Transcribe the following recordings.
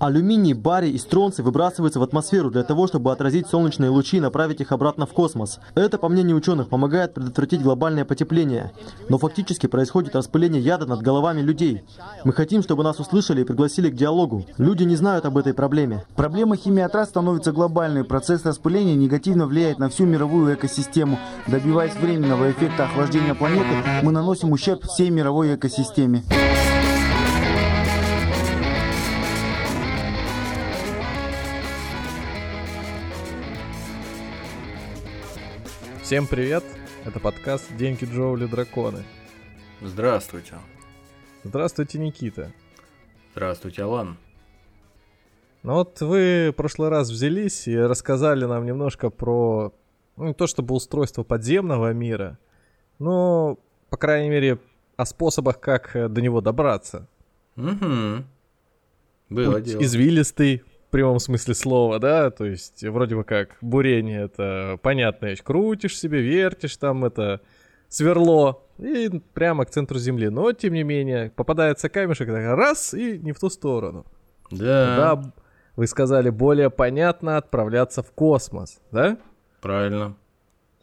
Алюминий, барий и стронций выбрасываются в атмосферу для того, чтобы отразить солнечные лучи и направить их обратно в космос. Это, по мнению ученых, помогает предотвратить глобальное потепление. Но фактически происходит распыление яда над головами людей. Мы хотим, чтобы нас услышали и пригласили к диалогу. Люди не знают об этой проблеме. Проблема химиотрасс становится глобальной. Процесс распыления негативно влияет на всю мировую экосистему. Добиваясь временного эффекта охлаждения планеты, мы наносим ущерб всей мировой экосистеме. Всем привет! Это подкаст «Деньги Джоули Драконы». Здравствуйте. Здравствуйте, Никита. Здравствуйте, Алан. Ну вот вы в прошлый раз взялись и рассказали нам немножко про, ну не то чтобы устройство подземного мира, но, по крайней мере, о способах, как э, до него добраться. Угу. Было Путь дело. извилистый, прямом смысле слова, да, то есть вроде бы как бурение, это понятная вещь. Крутишь себе, вертишь там это сверло и прямо к центру земли. Но, тем не менее, попадается камешек, так раз, и не в ту сторону. Да, Да, вы сказали, более понятно отправляться в космос, да? правильно.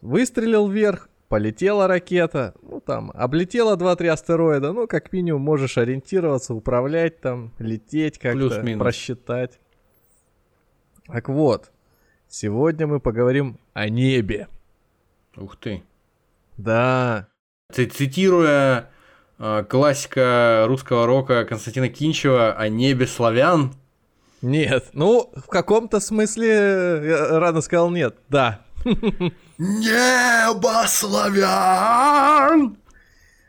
Выстрелил вверх, полетела ракета, ну там, облетела 2-3 астероида, ну как минимум можешь ориентироваться, управлять там, лететь как-то, просчитать. Так вот, сегодня мы поговорим о небе. Ух ты. Да, Цитируя э, классика русского рока Константина Кинчева о небе славян, нет, ну в каком-то смысле, я рано сказал нет, да. Небо славян!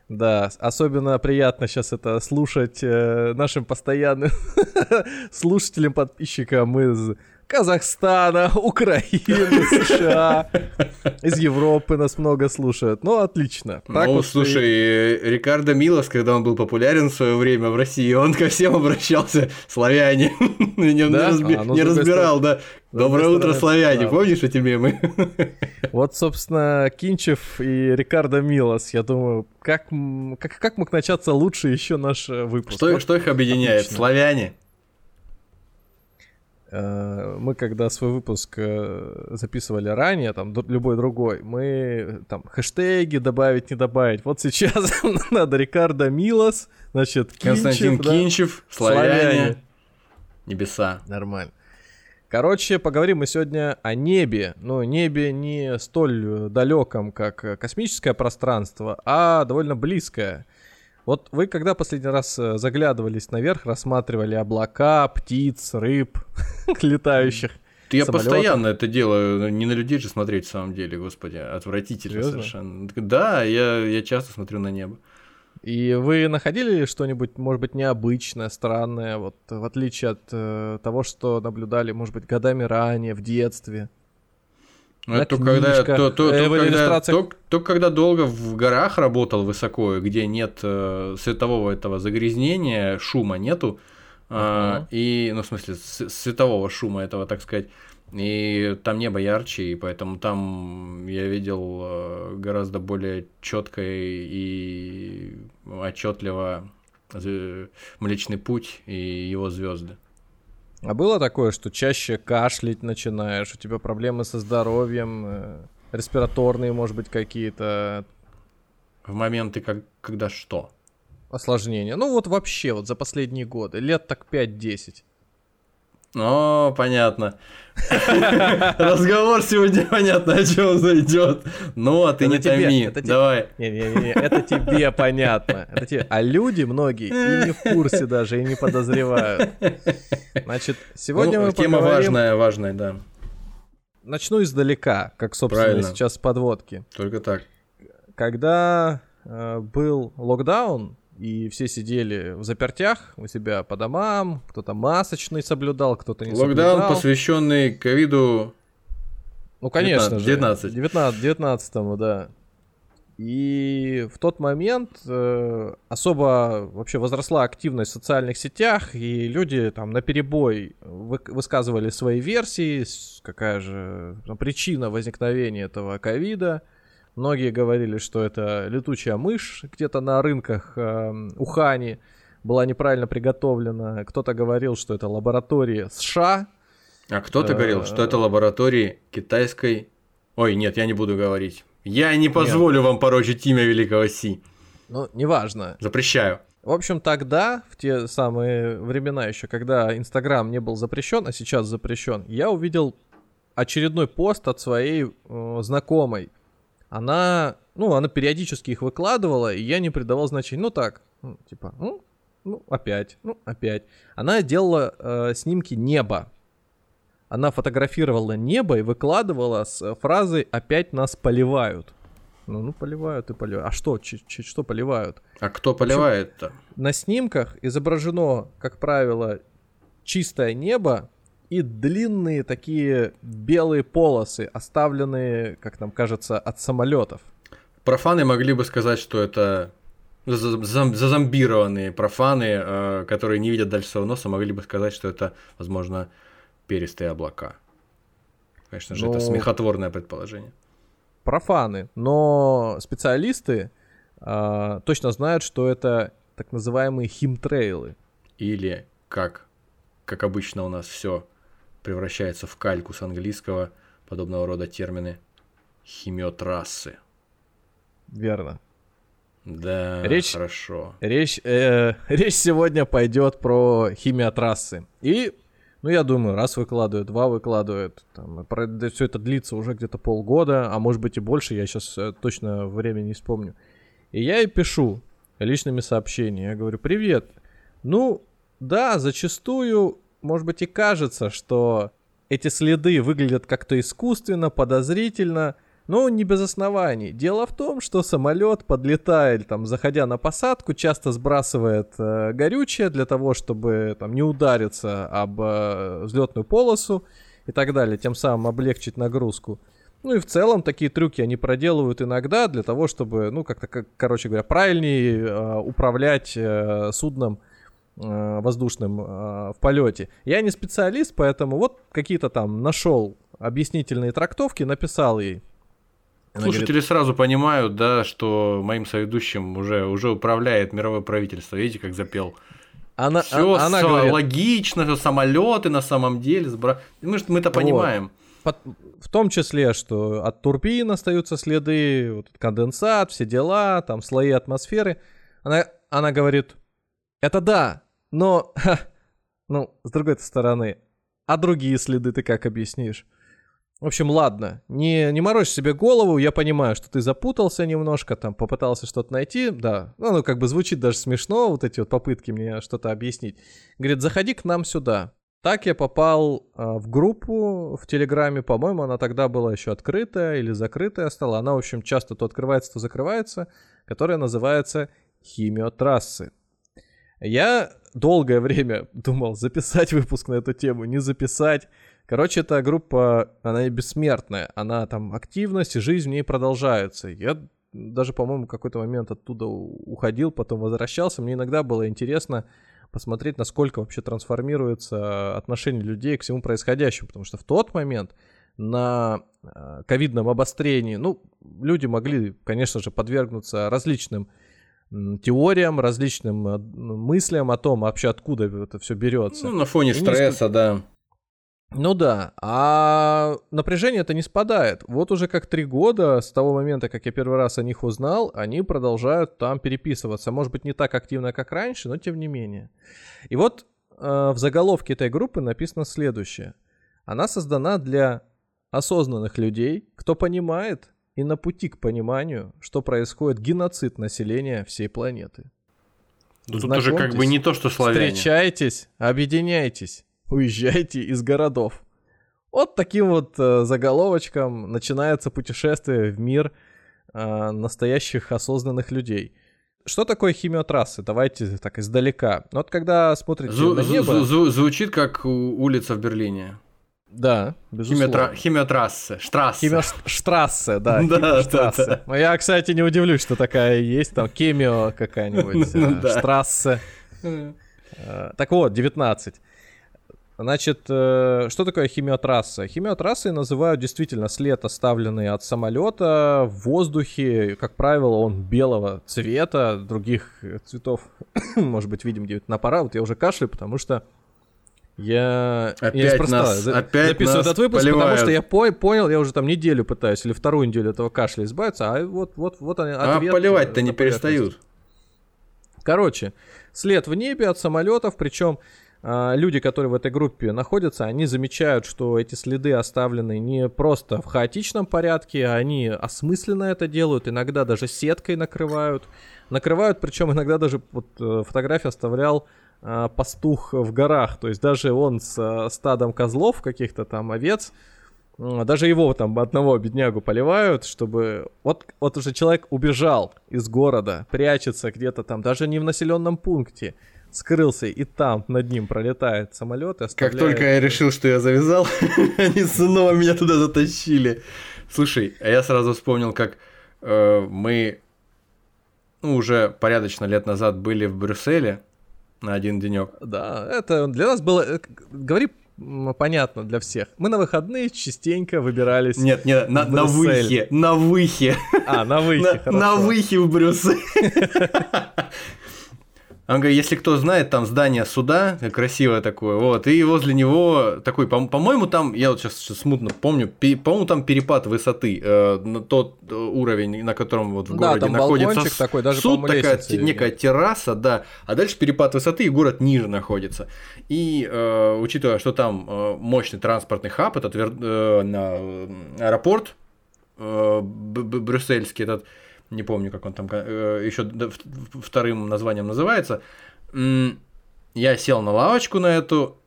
Да, особенно приятно сейчас это слушать э, нашим постоянным слушателям, подписчикам из Казахстана, Украины, США, из Европы нас много слушают. Ну, отлично. Так ну, вот слушай, и- Рикардо Милос, когда он был популярен в свое время в России, он ко всем обращался славяне. Не, Да? разби- А, ну, не разбирал, да. Доброе другой утро, стороны, славяне. да. Помнишь эти мемы? Вот, собственно, Кинчев и Рикардо Милос, я думаю, как, как, как мог начаться лучше еще наш э, выпуск? Что, Вот что их объединяет? отлично. Славяне. Э, мы когда свой выпуск э, записывали ранее, там любой другой, мы там хэштеги добавить, не добавить. Вот сейчас надо Рикардо Милос, значит, Константин Кинчев, да. Кинчев, славяне. Славяне. Небеса. Нормально. Короче, поговорим мы сегодня о небе. Ну, небе не столь далеком, как э, космическое пространство, а довольно близкое. Вот вы когда последний раз э, заглядывались наверх, рассматривали облака, птиц, рыб, летающих? Я самолётов. постоянно это делаю, не на людей же смотреть в самом деле, господи, отвратительно Серьёзно? совершенно. Да, я, я часто смотрю на небо. И вы находили что-нибудь, может быть, необычное, странное, вот в отличие от э, того, что наблюдали, может быть, годами ранее, в детстве? Ну, это только когда, то, то- э, то в когда, иллюстрациях. то- только когда долго в горах работал высоко, где нет э, светового этого загрязнения, шума нету, Ага. и, ну, в смысле, светового шума этого, так сказать, и там небо ярче, и поэтому там я видел э, гораздо более четко и отчетливо з- Млечный Путь и его звезды. А было такое, что чаще кашлять начинаешь, у тебя проблемы со здоровьем, э, респираторные, может быть, какие-то В моменты, как, когда что? осложнения? Ну вот вообще, вот за последние годы, лет так 5-10. О, понятно. Разговор сегодня понятно, о чем зайдет. Ну, а ты Это не тебе, томи. это тебе. Давай. Не-не-не, это тебе понятно. Это тебе. А люди многие и не в курсе даже, и не подозревают. Значит, сегодня Ну, мы Тема поговорим... важная, важная, да. Начну издалека, как, собственно, Правильно. сейчас с подводки. Только так. Когда э, был локдаун, и все сидели в запертях у себя по домам, кто-то масочный соблюдал, кто-то не Локдаун, соблюдал. посвященный ковиду. Ну, конечно же. 19. 19. 19 да. И в тот момент э, особо вообще возросла активность в социальных сетях, и люди там на перебой высказывали свои версии, какая же там, причина возникновения этого ковида. Многие говорили, что это летучая мышь где-то на рынках э, Ухани была неправильно приготовлена. Кто-то говорил, что это лаборатория США. А кто-то говорил, что это лаборатории китайской... Ой, нет, я не буду говорить. Я не позволю вам порочить имя великого Си. Ну, неважно. Запрещаю. В общем, тогда, в те самые времена еще, когда Инстаграм не был запрещен, а сейчас запрещен, я увидел очередной пост от своей э, знакомой. Она, ну, она периодически их выкладывала, и я не придавал значения. Ну так, ну, типа, ну, ну, опять, ну, опять. Она делала э, снимки неба. Она фотографировала небо и выкладывала с фразой «опять нас поливают». Ну, ну поливают и поливают. А что, ч- ч- что поливают? А кто поливает-то? На снимках изображено, как правило, чистое небо и длинные такие белые полосы, оставленные, как нам кажется, от самолетов. Профаны могли бы сказать, что это за- за- зазомбированные профаны, э, которые не видят дальше своего носа, могли бы сказать, что это, возможно, перистые облака. Конечно же, это Ну, смехотворное предположение. Профаны, но специалисты а, точно знают, что это так называемые химтрейлы. Или как, как обычно у нас все превращается в кальку с английского, подобного рода термины, химиотрассы. Верно. Да, Речь- хорошо. Речь, э, речь сегодня пойдет про химиотрассы. И, ну, я думаю, раз выкладывают, два выкладывают. Там, все это длится уже где-то полгода, а может быть и больше, я сейчас точно время не вспомню. И я и пишу личными сообщениями. Я говорю, привет. Ну, да, зачастую, может быть, и кажется, что эти следы выглядят как-то искусственно, подозрительно, но не без оснований. Дело в том, что самолет подлетает, там, заходя на посадку, часто сбрасывает э, горючее для того, чтобы там не удариться об э, взлетную полосу и так далее, тем самым облегчить нагрузку. Ну и в целом такие трюки они проделывают иногда для того, чтобы, ну как-то, как, короче говоря, правильнее э, управлять э, судном воздушным э, в полете. Я не специалист, поэтому вот какие-то там нашел объяснительные трактовки, написал ей. Она Слушатели говорит, сразу понимают, да, что моим соведущим уже, уже управляет мировое правительство. Видите, как запел. она, Все а- она говорит, логично, что самолеты на самом деле сбра... Мы мы-то Вот. понимаем. В том числе, что от турбин остаются следы, вот конденсат, все дела, там слои атмосферы. Она, она говорит, это да, но, ха, ну, с другой стороны, а другие следы ты как объяснишь? В общем, ладно, не, не морочь себе голову, я понимаю, что ты запутался немножко, там, попытался что-то найти, да, ну, ну, как бы звучит даже смешно, вот эти вот попытки мне что-то объяснить. Говорит, заходи к нам сюда. Так я попал а, в группу в Телеграме, по-моему, она тогда была еще открытая или закрытая стала. Она, в общем, часто то открывается, то закрывается, которая называется «Химиотрассы». Я долгое время думал, записать выпуск на эту тему, не записать. Короче, эта группа, она и бессмертная. Она там активность и жизнь в ней продолжается. Я даже, по-моему, какой-то момент оттуда уходил, потом возвращался. Мне иногда было интересно посмотреть, насколько вообще трансформируется отношение людей к всему происходящему. Потому что в тот момент на э, ковидном обострении, ну, люди могли, конечно же, подвергнуться различным теориям, различным э, мыслям о том, вообще откуда это все берется. Ну, на фоне И стресса, да. Ну да, а напряжение это не спадает. Вот уже как три года с того момента, как я первый раз о них узнал, они продолжают там переписываться. Может быть, не так активно, как раньше, но тем не менее. И вот э, в заголовке этой группы написано следующее. Она создана для осознанных людей, кто понимает и на пути к пониманию, что происходит геноцид населения всей планеты. Тут уже как бы не то, что славяне. Встречайтесь, объединяйтесь, уезжайте из городов. Вот таким вот э, заголовочком начинается путешествие в мир э, настоящих осознанных людей. Что такое химиотрассы? Давайте так издалека. Вот когда смотрите Зу- на небо... звучит как улица в Берлине. Да, безусловно. Химиотра... Химиотрассе. Штрассе. Химиоштрассе, да. Да, да, химиоштрассе. да. Ну, Я, кстати, не удивлюсь, что такая есть. Там кемио какая-нибудь. Ну э, да. Штрассе. Э, Так вот, 19. Значит, э, что такое химиотрасса? Химиотрассой называют действительно след, оставленный от самолета в воздухе. Как правило, он белого цвета, других цветов, может быть, видим где-то на пора. Вот я уже кашляю, потому что я, опять я неспроста нас, опять записываю нас этот выпуск, поливают. потому что я по, понял, я уже там неделю пытаюсь, или вторую неделю этого кашля избавиться, а вот, вот, вот они, А поливать-то не перестают. Короче, след в небе от самолетов, причем а, люди, которые в этой группе находятся, они замечают, что эти следы оставлены не просто в хаотичном порядке, они осмысленно это делают, иногда даже сеткой накрывают. Накрывают, причем иногда даже вот э, фотографию оставлял пастух в горах, то есть даже он с а, стадом козлов каких-то там овец, м, даже его там одного беднягу поливают, чтобы... Вот, вот уже человек убежал из города, прячется где-то там, даже не в населенном пункте, скрылся, и там над ним пролетает самолет и Как оставляет... только я решил, что я завязал, они снова меня туда затащили. Слушай, а я сразу вспомнил, как э, мы ну, уже порядочно лет назад были в Брюсселе на один денек. Да, это для нас было... э, Говори понятно для всех. Мы на выходные частенько выбирались... Нет, нет, на, на выхе, на выхе, А, на выхе, на, на выхе в Брюссель. Он говорит, если кто знает, там здание суда, красивое такое, вот, и возле него такой, по- по-моему, там, я вот сейчас, смутно помню, по-моему, там перепад высоты, э, тот э, уровень, на котором вот в Да, городе там находится с- такой, даже, суд, такая видно. некая терраса, да, а дальше перепад высоты, и город ниже находится. И э, учитывая, что там э, мощный транспортный хаб, этот вер- э, на, аэропорт, э, брюссельский этот, не помню, как он там еще вторым названием называется. Я сел на лавочку на эту,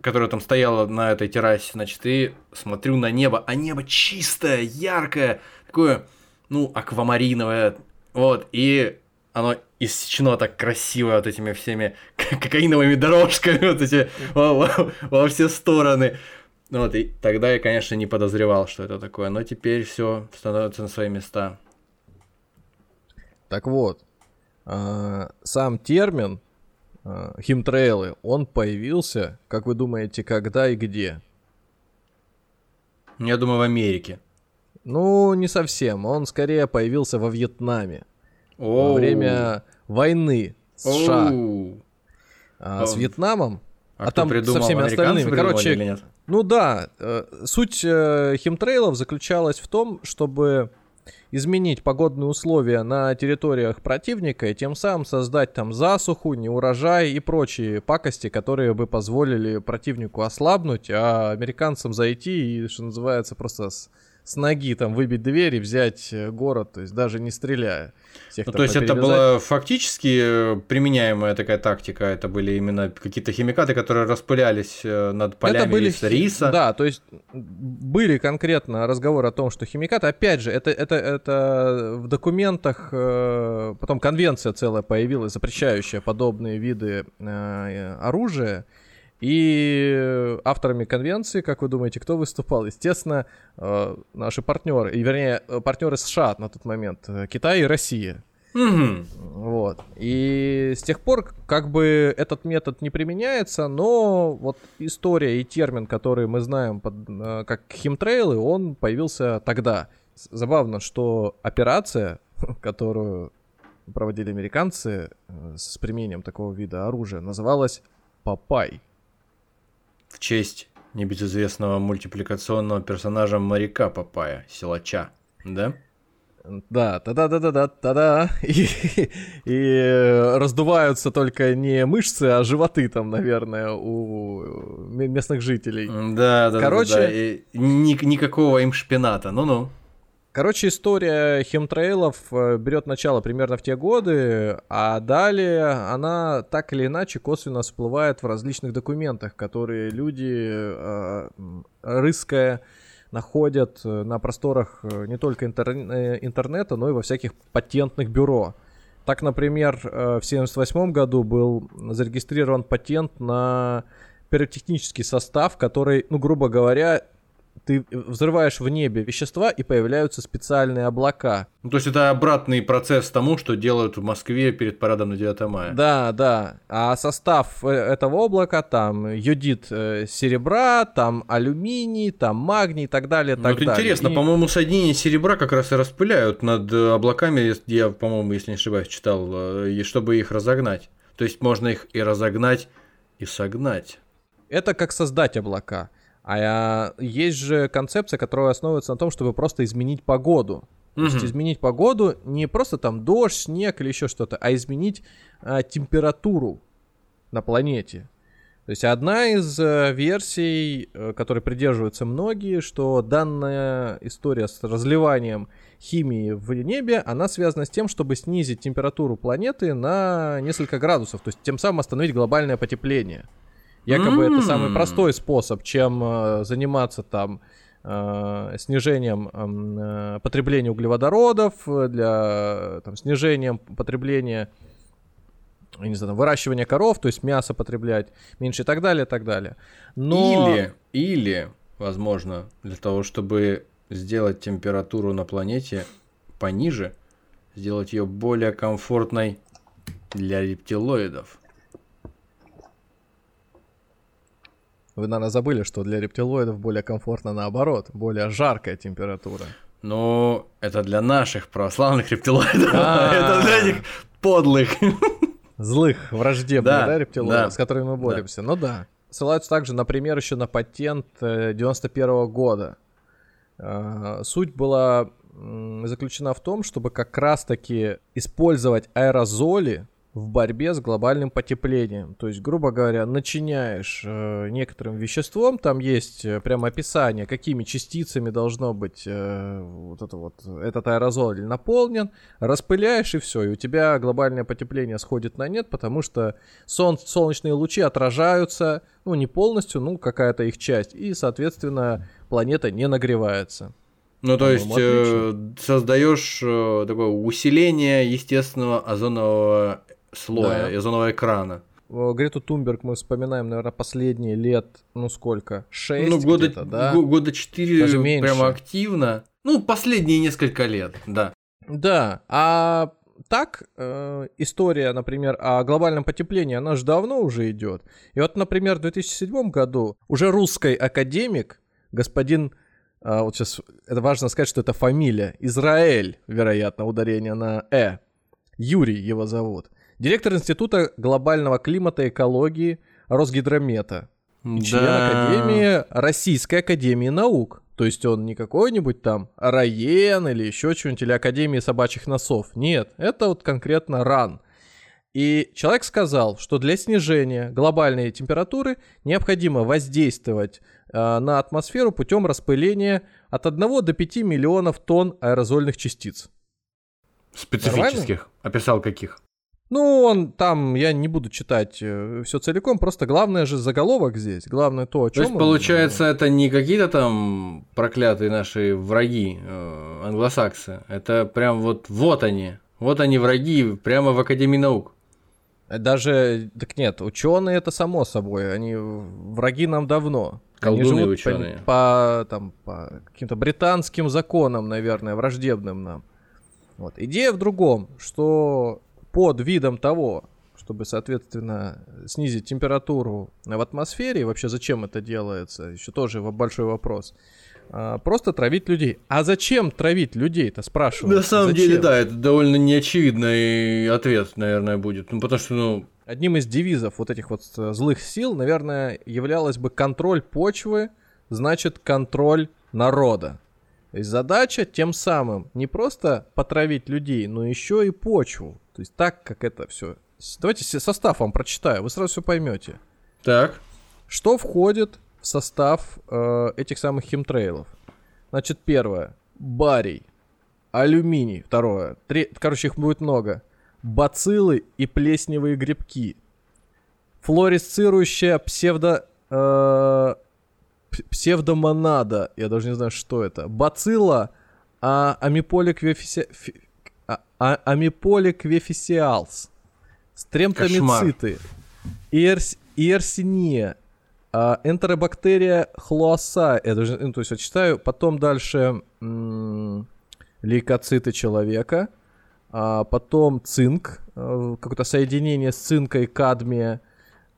которая там стояла на этой террасе, значит, и смотрю на небо, а небо чистое, яркое, такое, ну, аквамариновое, вот, и оно иссечено так красиво вот этими всеми кокаиновыми дорожками, вот эти во, во- во все стороны. Вот, и тогда я, конечно, не подозревал, что это такое, но теперь все становится на свои места. Так вот, а, сам термин а, химтрейлы, он появился, как вы думаете, когда и где? Я думаю, в Америке. Ну, не совсем. Он скорее появился во Вьетнаме. Во время войны США Оу. а, с. Вьетнамом. А, А там со всеми остальными. Короче? Ну да, э, суть э, химтрейлов заключалась в том, чтобы изменить погодные условия на территориях противника и тем самым создать там засуху, неурожай и прочие пакости, которые бы позволили противнику ослабнуть, а американцам зайти и, что называется, просто с, с ноги там выбить дверь и взять э, город, то есть даже не стреляя. Всех Ну, то есть это была фактически э, применяемая такая тактика, это были именно какие-то химикаты, которые распылялись э, над полями это были хи- риса. Да, то есть были конкретно разговоры о том, что химикаты, опять же, это, это, это в документах, потом конвенция целая появилась, запрещающая подобные виды оружия. И авторами конвенции, как вы думаете, кто выступал? Естественно, э, наши партнеры, и вернее, э, партнеры США на тот момент, э, Китай и Россия. Мгм. Вот. И с тех пор как бы этот метод не применяется, но вот история и термин, который мы знаем под, э, как химтрейлы, он появился тогда. Забавно, что операция, которую проводили американцы э, с применением такого вида оружия, называлась Папай. В честь небезызвестного мультипликационного персонажа моряка Папая, силача. Да? Да, та-да-да-да-да, та-да. И, и раздуваются только не мышцы, а животы там, наверное, у местных жителей. Да, да, да, Короче- да. И ни- никакого им шпината. Ну-ну. Короче, история химтрейлов э, берет начало примерно в те годы, а далее она так или иначе косвенно всплывает в различных документах, которые люди, э, рыская, находят э, на просторах не только интер- интернета, но и во всяких патентных бюро. Так, например, в 1978 году был зарегистрирован патент на пиротехнический состав, который, ну, грубо говоря, ты взрываешь в небе вещества, и появляются специальные облака. Ну, то есть это обратный процесс тому, что делают в Москве перед парадом на 9 мая. Да, да. А состав э, этого облака там йодит э, серебра, там алюминий, там магний и так далее. Ну, так вот далее. интересно, И- по-моему, соединение серебра как раз и распыляют над э, облаками, я, по-моему, если не ошибаюсь, читал, чтобы их разогнать. То есть можно их и разогнать, и согнать. Это как создать облака. А э, есть же концепция, которая основывается на том, чтобы просто изменить погоду. То есть изменить погоду не просто там дождь, снег или еще что-то, а изменить а, температуру на планете. То есть одна из э, версий, которой придерживаются многие, что данная история с разливанием химии в небе, она связана с тем, чтобы снизить температуру планеты на несколько градусов, то есть тем самым остановить глобальное потепление. Якобы это самый простой способ, чем э, заниматься там э, снижением эм, э, потребления углеводородов, э, для э, там, снижением потребления я не знаю, выращивания коров, то есть мясо потреблять меньше и так далее, и так далее. Но... Или, или, возможно, для того, чтобы сделать температуру на планете пониже, сделать ее более комфортной для рептилоидов. Вы, наверное, забыли, что для рептилоидов более комфортно наоборот, более жаркая температура. Но это для наших православных рептилоидов, А. это для них подлых. Злых, враждебных, Да, рептилоидов, с которыми мы боремся. Ну да. Ссылаются также, например, еще на патент э, 91 года. Э, Суть была заключена в том, чтобы как раз-таки использовать аэрозоли в борьбе с глобальным потеплением. То есть, грубо говоря, начиняешь э, некоторым веществом, там есть э, прямо описание, какими частицами должно быть э, вот это вот, этот аэрозоль наполнен, распыляешь и все, и у тебя глобальное потепление сходит на нет, потому что сон- солнечные лучи отражаются, ну не полностью, ну какая-то их часть, и, соответственно, планета не нагревается. Ну, то есть По-моему, э, создаешь э, такое усиление естественного озонового слоя, Да. озонового экрана. О, Грету Тунберг мы вспоминаем, наверное, последние лет, ну сколько, шесть ну, года, где-то, да? го- года 4 Даже меньше. прямо активно. Ну, последние несколько лет, да. Да, а так э, история, например, о глобальном потеплении, она же давно уже идет. И вот, например, в 2007 году уже русский академик, господин, а, вот сейчас это важно сказать, что это фамилия, Израиль, вероятно, ударение на «э», Юрий его зовут, директор Института глобального климата и экологии Росгидромета, и член Академии Российской Академии Наук. То есть он не какой-нибудь там Раен или еще что-нибудь, или Академии собачьих носов. Нет, это вот конкретно РАН. И человек сказал, что для снижения глобальной температуры необходимо воздействовать э, на атмосферу путем распыления от 1 до 5 миллионов тонн аэрозольных частиц. Специфических. Описал каких. Ну, он там, я не буду читать все целиком, просто главное же заголовок здесь, главное то, о То чем есть, получается, это не какие-то там проклятые наши враги, э, англосаксы. Это прям вот, вот они. Вот они враги прямо в Академии наук. Даже, так нет, ученые это само собой, они враги нам давно. Они Колдуны живут ученые. По, по, там, по каким-то британским законам, наверное, враждебным нам. Вот. Идея в другом, что под видом того, чтобы, соответственно, снизить температуру в атмосфере, и вообще зачем это делается, еще тоже большой вопрос, а, просто травить людей. А зачем травить людей-то, спрашиваю? На самом Зачем? деле, да, это довольно неочевидный ответ, наверное, будет. Ну, потому что, ну, Одним из девизов вот этих вот э, злых сил, наверное, являлось бы контроль почвы, значит контроль народа. То есть задача тем самым не просто потравить людей, но еще и почву. То есть так, как это все. Давайте состав вам прочитаю, вы сразу все поймете. так. Что входит в состав э, этих самых химтрейлов? Значит, первое. Барий. Алюминий. Второе. Тре- Короче, их будет много. Бациллы и плесневые грибки. Флуоресцирующая псевдо... э, псевдомонада. Я даже не знаю, что это. Бацилла а, амиполиквефиси... фи- а- а- амиполиквефисиалс. Стремтомициты. Иерс... Иерсиния. А, энтеробактерия хлоаса, это же, ну, то есть, вот читаю, потом дальше м- лейкоциты человека, а потом цинк, э, какое-то соединение с цинкой кадмия.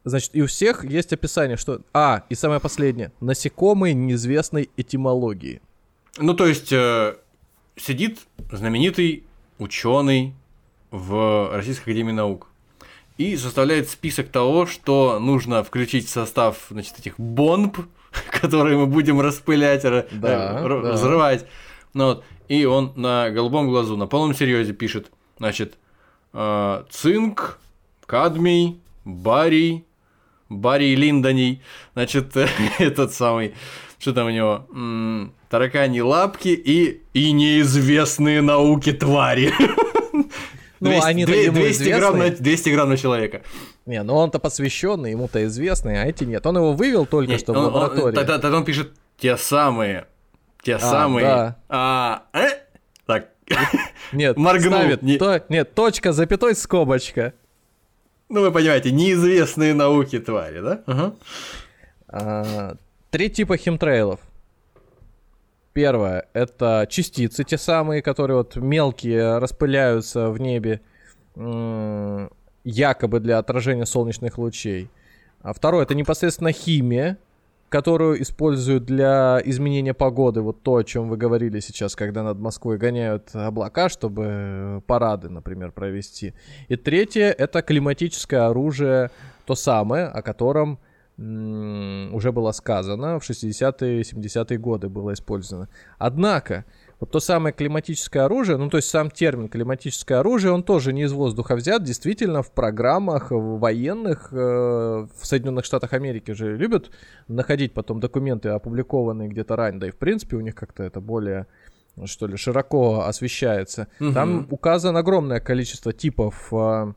Значит, и у всех есть описание, что... А, и самое последнее. Насекомые неизвестной этимологии. Ну, то есть, э, сидит знаменитый ученый в Российской Академии Наук и составляет список того, что нужно включить в состав значит, этих бомб, которые мы будем распылять, ра- Да, э, р- да. Ну, вот. И он на голубом глазу, на полном серьезе пишет, значит, э, цинк, кадмий, барий, барий линдоний, значит, этот самый, что там у него, М, тараканьи лапки и, и неизвестные науки твари. Ну, 200 они-то две- ему 200 грамм, на, известны. 200 грамм на человека. Не, ну он-то посвященный, ему-то известный, а эти нет. Он его вывел только Не, что в он- он- лаборатории. Тогда тогда он пишет те самые, те самые. да. А, э? Так, Нет, моргнул, ставит не- то- нет, точка, запятой, скобочка. ну вы понимаете, неизвестные науки твари, да? Ага. А, Три типа химтрейлов. Первое — это частицы, те самые, которые вот мелкие распыляются в небе, якобы для отражения солнечных лучей. А второе — это непосредственно химия, которую используют для изменения погоды. Вот то, о чем вы говорили сейчас, когда над Москвой гоняют облака, чтобы парады, например, провести. И третье — это климатическое оружие, то самое, о котором уже было сказано, в 60-е и 70-е годы было использовано. Однако, вот то самое климатическое оружие, ну то есть сам термин климатическое оружие, он тоже не из воздуха взят, действительно в программах в военных э, в Соединенных Штатах Америки же любят находить потом документы, опубликованные где-то ранее, да и в принципе у них как-то это более что ли, широко освещается. Там указано огромное количество типов а,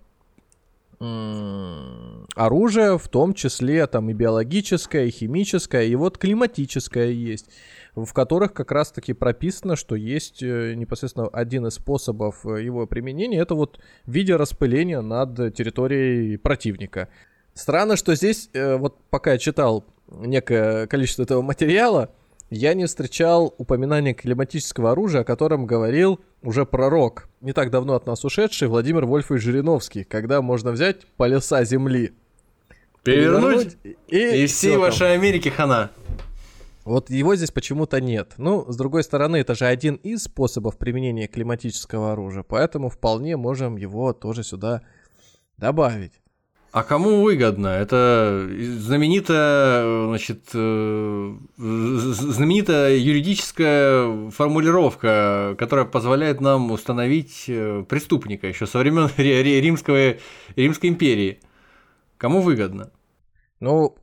м, оружия, в том числе там и биологическое, и химическое, и вот климатическое есть, в которых как раз-таки прописано, что есть э, непосредственно один из способов э, его применения, это вот в виде распыления над территорией противника. Странно, что здесь, э, вот пока я читал некое количество этого материала, я не встречал упоминания климатического оружия, о котором говорил уже пророк, не так давно от нас ушедший Владимир Вольфович Жириновский, когда можно взять полюса земли, Перевернуть, и, и всей там. вашей Америки хана. Вот его здесь почему-то нет. Ну, с другой стороны, это же один из способов применения климатического оружия, поэтому вполне можем его тоже сюда добавить. А кому выгодно? Это знаменитая, значит, э, знаменитая юридическая формулировка, которая позволяет нам установить э, преступника еще со времен Ри- Ри- Римского, Римской империи. Кому выгодно? Ну,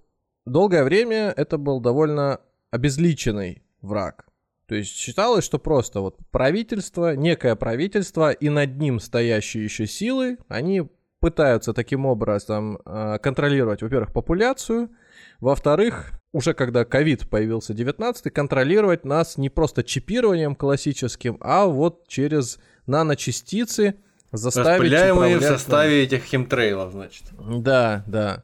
долгое время это был довольно обезличенный враг. То есть считалось, что просто вот правительство, некое правительство и над ним стоящие еще силы, они пытаются таким образом э, контролировать, во-первых, популяцию, во-вторых, уже когда ковид появился 19 контролировать нас не просто чипированием классическим, а вот через наночастицы заставить Распыляемые в составе этих химтрейлов, значит. Да, да.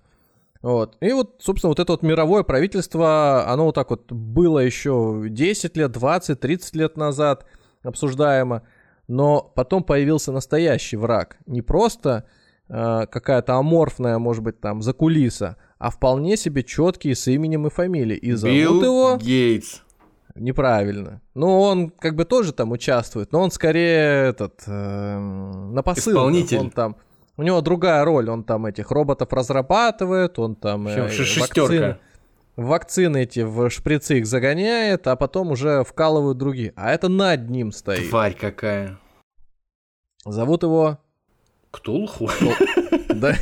Вот. И вот, собственно, вот это вот мировое правительство, оно вот так вот было еще 10 лет, 20, 30 лет назад обсуждаемо, но потом появился настоящий враг. Не просто э, какая-то аморфная, может быть, там, закулиса, а вполне себе четкий с именем и фамилией. И зовут Билл его Гейтс. неправильно. Ну, он как бы тоже там участвует, но он скорее этот эм, на посылках. Исполнитель. Он там, у него другая роль, он там этих роботов разрабатывает, он там В общем, э, ш- вакцин- шестерка. вакцины эти в шприцы их загоняет, а потом уже вкалывают другие. А это над ним стоит. Тварь какая. Зовут его... Ктулху? Да.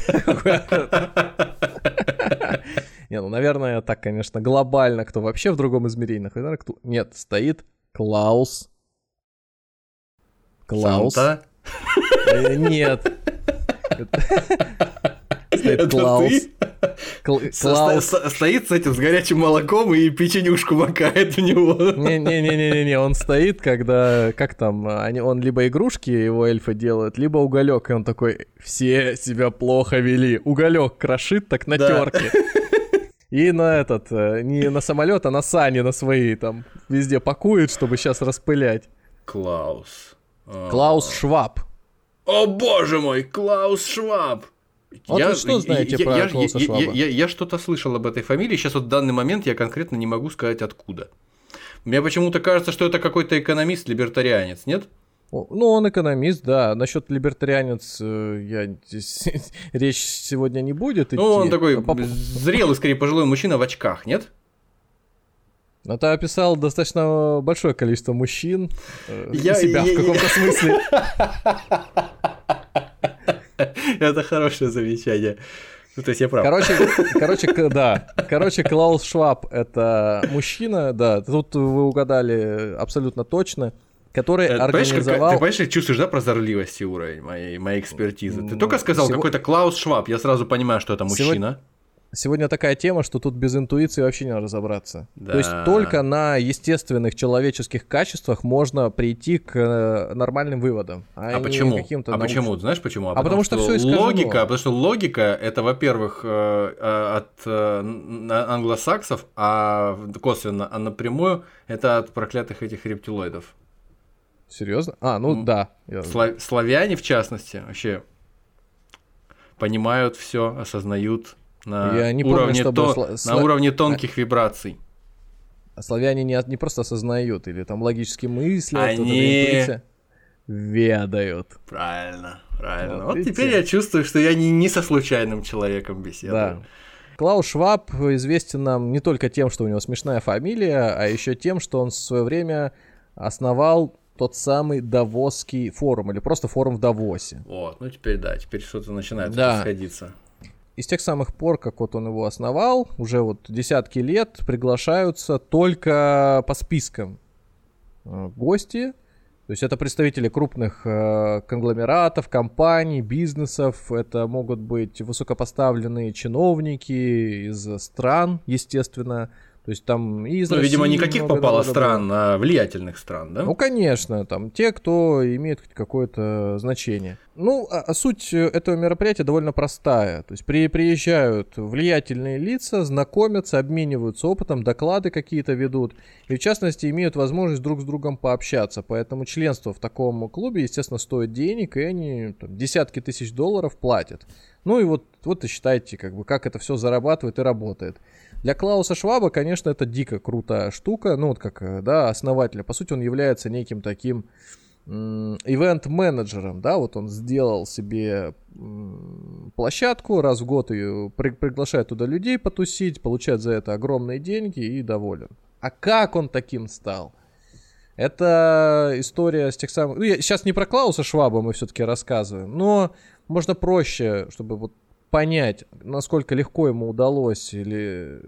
Не, ну, наверное, так, конечно, глобально, кто вообще в другом измерении находится. Нет, стоит Клаус. Клаус. Э, Нет. Стоит Это Клаус. Клаус. Стоит с этим, с горячим молоком и печенюшку макает в него. Не-не-не-не-не, он стоит, когда, как там, они, он либо игрушки его эльфы делают, либо уголек, и он такой, все себя плохо вели, уголек крошит так на Да. терке. И на этот, э, не на самолет, а на сани на свои там везде пакует, чтобы сейчас распылять. Клаус. А. Клаус Шваб. О боже мой, Клаус Шваб! Вот вы что знаете про я, Клауса я, Шваба? Я, я, я что-то слышал об этой фамилии, сейчас вот в данный момент я конкретно не могу сказать откуда. Мне почему-то кажется, что это какой-то экономист-либертарианец, нет? Ну, он экономист, да. Насчет либертарианец э, я здесь речь сегодня не будет идти. Ну, он такой по- зрелый, скорее, пожилой мужчина в очках, нет? Это описал достаточно большое количество мужчин. э, Я- себя я- в каком-то смысле. Это хорошее замечание. Ну, то есть я прав. Короче, короче, да. Короче, Клаус Шваб это мужчина, да. Тут вы угадали абсолютно точно, который Э, понимаешь, как- организовал. ты понимаешь, чувствуешь, да, прозорливости уровень моей, моей экспертизы? Ты только сказал сего- какой-то Клаус Шваб, я сразу понимаю, что это мужчина. Сегодня такая тема, что тут без интуиции вообще не разобраться. То есть Да. только на естественных человеческих качествах можно прийти к э, нормальным выводам. А, А почему? каким-то А научным. почему? Знаешь почему? А потому что всё искажено. логика, потому что логика это, во-первых, э, э, от англосаксов, а косвенно, а напрямую это от проклятых этих рептилоидов. Серьезно? А, ну М. да. Я- Сла- славяне, в частности, вообще понимают все, осознают на Я не помню, уровне, чтобы то- сла- на уровне тонких вибраций. Славяне не, не просто осознают или там логически мыслят, вот эта Они- ведают. Правильно, правильно. Вот Вот, видите? теперь я чувствую, что я не, не со случайным человеком беседую. Да. Клаус Шваб известен нам не только тем, что у него смешная фамилия, а еще тем, что он в свое время основал тот самый Давосский форум, или просто форум в Давосе. Вот, ну теперь да, теперь что-то начинает Да. расходиться. И с тех самых пор, как вот он его основал, уже вот десятки лет приглашаются только по спискам э, гости. То есть это представители крупных э, конгломератов, компаний, бизнесов. Это могут быть высокопоставленные чиновники из стран, естественно. То есть там и из Ну, видимо, России никаких много попало было. стран, а влиятельных стран, да? Ну, конечно, там те, кто имеет какое-то значение. Ну, а, а суть э, этого мероприятия довольно простая. То есть при, приезжают влиятельные лица, знакомятся, обмениваются опытом, доклады какие-то ведут. И в частности имеют возможность друг с другом пообщаться. Поэтому членство в таком клубе, естественно, стоит денег, и они там, десятки тысяч долларов платят. Ну и вот, вот и считайте, как бы, как это все зарабатывает и работает. Для Клауса Шваба, конечно, это дико крутая штука, ну вот как, э, да, основателя. По сути, он является неким таким ивент-менеджером, да, вот он сделал себе площадку, раз в год ее при- приглашает туда людей потусить, получает за это огромные деньги и доволен. А как он таким стал? Это история с тех самых... Ну, я сейчас не про Клауса Шваба мы все-таки рассказываем, но можно проще, чтобы вот понять, насколько легко ему удалось или,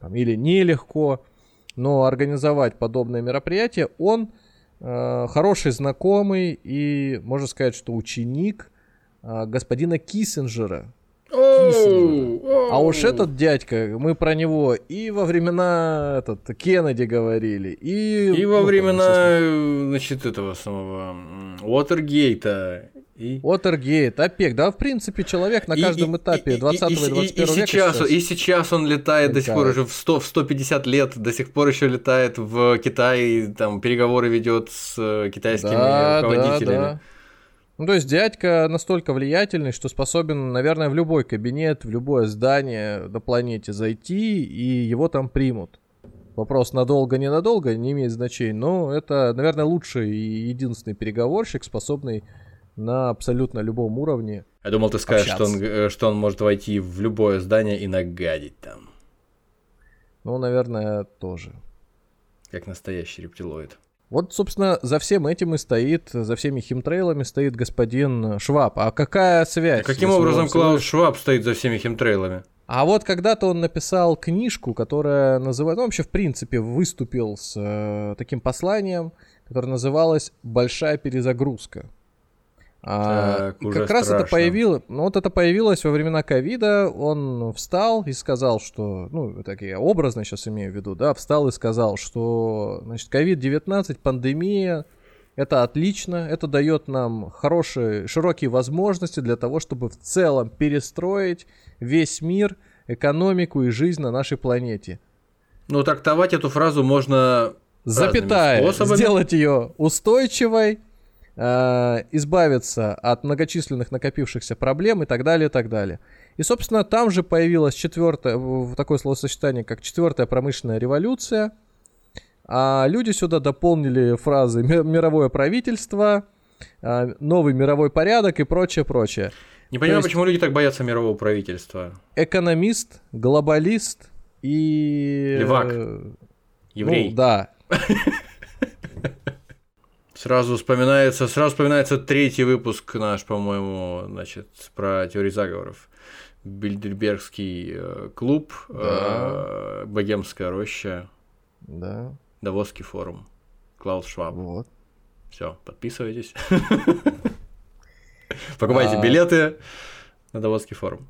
там, или нелегко, но организовать подобное мероприятие, он э, хороший знакомый и, можно сказать, что ученик э, господина Киссинджера. А уж этот дядька, мы про него и во времена этот, Кеннеди говорили, и... И во ну, времена, там, э, значит, этого самого Уотергейта. И... Уотергейт, ОПЕК, да, в принципе, человек на И- каждом и- этапе и- и- 20 и, и- 21 и века сейчас, сейчас. И сейчас он летает до сих пор уже в, 100, в 150 лет, до сих пор еще летает в Китай, там переговоры ведет с э, китайскими Да, да, руководителями. да. Ну, то есть дядька настолько влиятельный, что способен, наверное, в любой кабинет, в любое здание на планете зайти, и его там примут. Вопрос надолго, ненадолго, не имеет значения, но это, наверное, лучший и единственный переговорщик, способный на абсолютно любом уровне. Я думал, ты скажешь, что он, э, что он может войти в любое здание и нагадить там, Ну, наверное, тоже. как настоящий рептилоид. Вот, собственно, за всем этим и стоит, за всеми химтрейлами стоит господин Шваб. А какая связь? Каким если образом Клаус Шваб стоит за всеми химтрейлами? А вот когда-то он написал книжку, которая называется, ну вообще в принципе выступил с э, таким посланием, которое называлось «Большая перезагрузка». А, Так, как раз это страшно. появилось, ну вот это появилось во времена ковида, он встал и сказал, что, ну, так я образно сейчас имею в виду, да, встал и сказал, что, значит, ковид-19, пандемия, это отлично, это дает нам хорошие, широкие возможности для того, чтобы в целом перестроить весь мир, экономику и жизнь на нашей планете. Ну, трактовать эту фразу можно Запятая, сделать ее устойчивой, избавиться от многочисленных накопившихся проблем и так далее, и так далее. И, собственно, там же появилось четвертое, такое словосочетание, как четвертая промышленная революция. А люди сюда дополнили фразы «ми- мировое правительство, а, новый мировой порядок и прочее, прочее. Не понимаю, почему люди так боятся мирового правительства. Экономист, глобалист и... Левак. э, Еврей. Ну, да. Сразу вспоминается, сразу вспоминается третий выпуск наш, по-моему, значит, про теории заговоров. Бильдербергский э, клуб, э, Богемская роща, Да, Давосский форум, Клаус Шваб. вот. Все, подписывайтесь. Покупайте А. билеты на Давосский форум.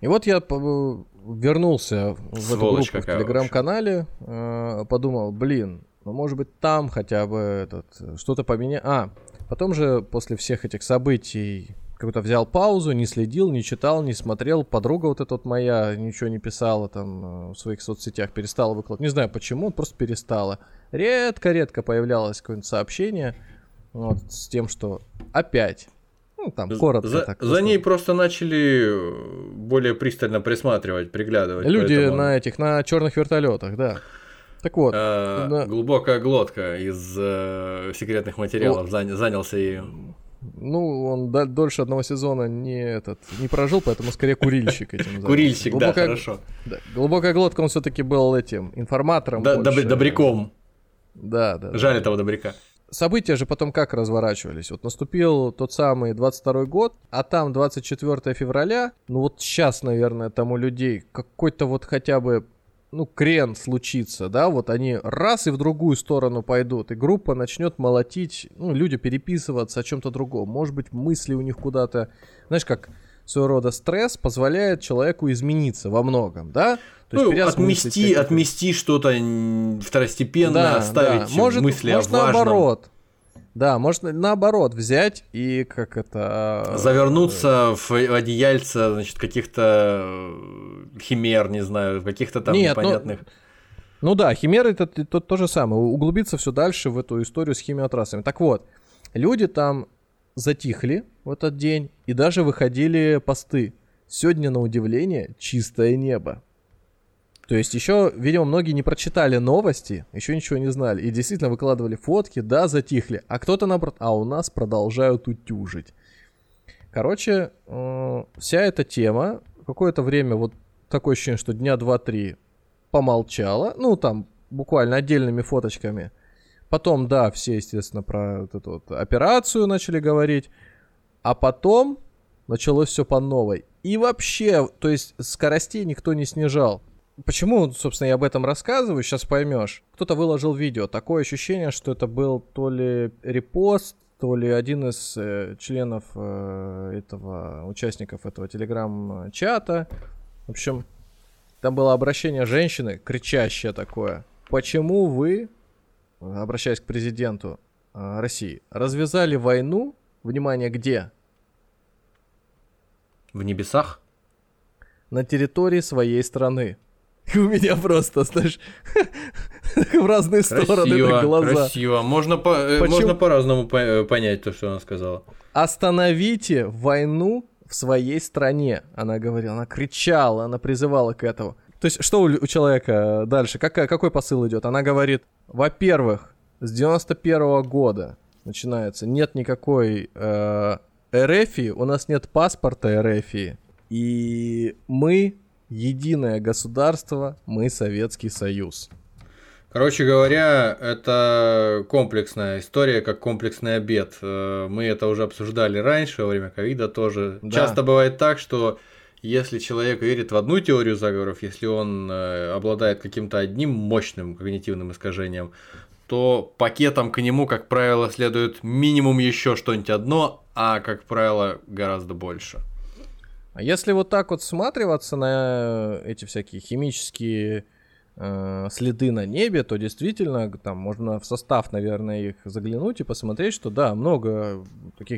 И вот я вернулся в эту группу в телеграм-канале, э, подумал, блин, ну может быть там хотя бы этот э, что-то поменять. А, потом же после всех этих событий как-то взял паузу, не следил, не читал, не смотрел. Подруга вот эта вот моя ничего не писала там э, в своих соцсетях, перестала выкладывать. Не знаю почему, просто перестала. Редко-редко появлялось какое-нибудь сообщение вот, с тем, что опять. Ну, там, коротко за, так. за просто. ней просто начали э, более пристально присматривать, приглядывать. Люди поэтому, на этих, на черных вертолетах, да. Так вот, э, глубокая глотка из э, секретных материалов зан- занялся и ну, он дольше одного сезона не этот не прожил, поэтому скорее курильщик этим занялся. курильщик, да, хорошо. да, глубокая глотка, он все-таки был этим информатором. Да- больше. добр- добряком. Да, да. да. Жаль этого добряка. События же потом как разворачивались? Вот наступил тот самый 22 год, а там 24 февраля, ну вот сейчас, наверное, там у людей какой-то вот хотя бы, ну, крен случится, да, вот они раз и в другую сторону пойдут, и группа начнет молотить, ну, люди переписываться о чем-то другом. Может быть, мысли у них куда-то, знаешь, как своего рода стресс позволяет человеку измениться во многом, да? То Ну, переосмыслить отмести, отмести что-то второстепенно, оставить Может, мысли может о важном. наоборот. Да, можно наоборот взять и как это... э, Завернуться в одеяльце, значит, каких-то э, химер, не знаю, каких-то там Нет, ну, непонятных. Ну да, химеры это т- то, то же самое. Углубиться все дальше в эту историю с химиотрасами. Так вот, люди там затихли в этот день и даже выходили посты. Сегодня, на удивление, чистое небо. То есть еще, видимо, многие не прочитали новости, еще ничего не знали. И действительно выкладывали фотки, да, затихли. А кто-то наоборот, а у нас продолжают утюжить. Короче, э, вся эта тема какое-то время, вот такое ощущение, что дня 2-3 помолчала. Ну, там, буквально отдельными фоточками. Потом, да, все, естественно, про вот эту вот операцию начали говорить. А потом началось все по новой. И вообще, то есть скоростей никто не снижал. Почему, собственно, я об этом рассказываю, сейчас поймешь. Кто-то выложил видео. Такое ощущение, что это был то ли репост, то ли один из э, членов э, этого, участников этого телеграм-чата. В общем, там было обращение женщины, кричащее такое. Почему вы, обращаясь к президенту э, России, развязали войну, внимание, где? В небесах? На территории своей страны. И у меня просто, знаешь, в разные стороны Красиво, так глаза. красиво. Можно, по, э, Почему? можно по-разному по- э, понять то, что она сказала. Остановите войну в своей стране, она говорила, она кричала, она призывала к этому. То есть, что у, у человека дальше? Какая, какой посыл идет? Она говорит, во-первых, с 91 года начинается, нет никакой э, РФии, у нас нет паспорта РФии, и мы единое государство, мы Советский Союз. Короче говоря, это комплексная история, как комплексный обед. Э, Мы это уже обсуждали раньше, во время ковида тоже. Да. Часто бывает так, что если человек верит в одну теорию заговоров, если он э, обладает каким-то одним мощным когнитивным искажением, то пакетом к нему, как правило, следует минимум еще что-нибудь одно, а, как правило, гораздо больше. А если вот так вот всматриваться на эти всякие химические э, следы на небе, то действительно там можно в состав, наверное, их заглянуть и посмотреть, что да, много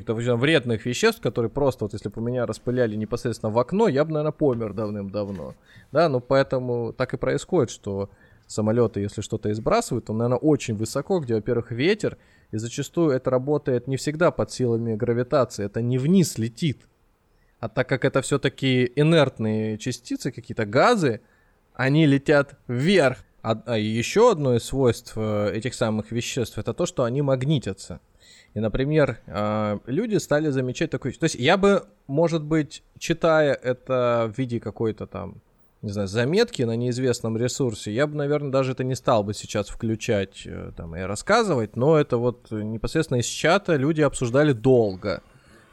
довольно вредных веществ, которые просто вот если бы меня распыляли непосредственно в окно, я бы, наверное, помер давным-давно. Да, ну поэтому так и происходит, что самолеты, если что-то избрасывают, то, наверное, очень высоко, где, во-первых, ветер, и зачастую это работает не всегда под силами гравитации, это не вниз летит. А так как это все-таки инертные частицы, какие-то газы, они летят вверх. А, а еще одно из свойств э, этих самых веществ это то, что они магнитятся. И, например, э, люди стали замечать такой... То есть я бы, может быть, читая это в виде какой-то там, не знаю, заметки на неизвестном ресурсе, я бы, наверное, даже это не стал бы сейчас включать э, там и рассказывать, но это вот непосредственно из чата люди обсуждали долго.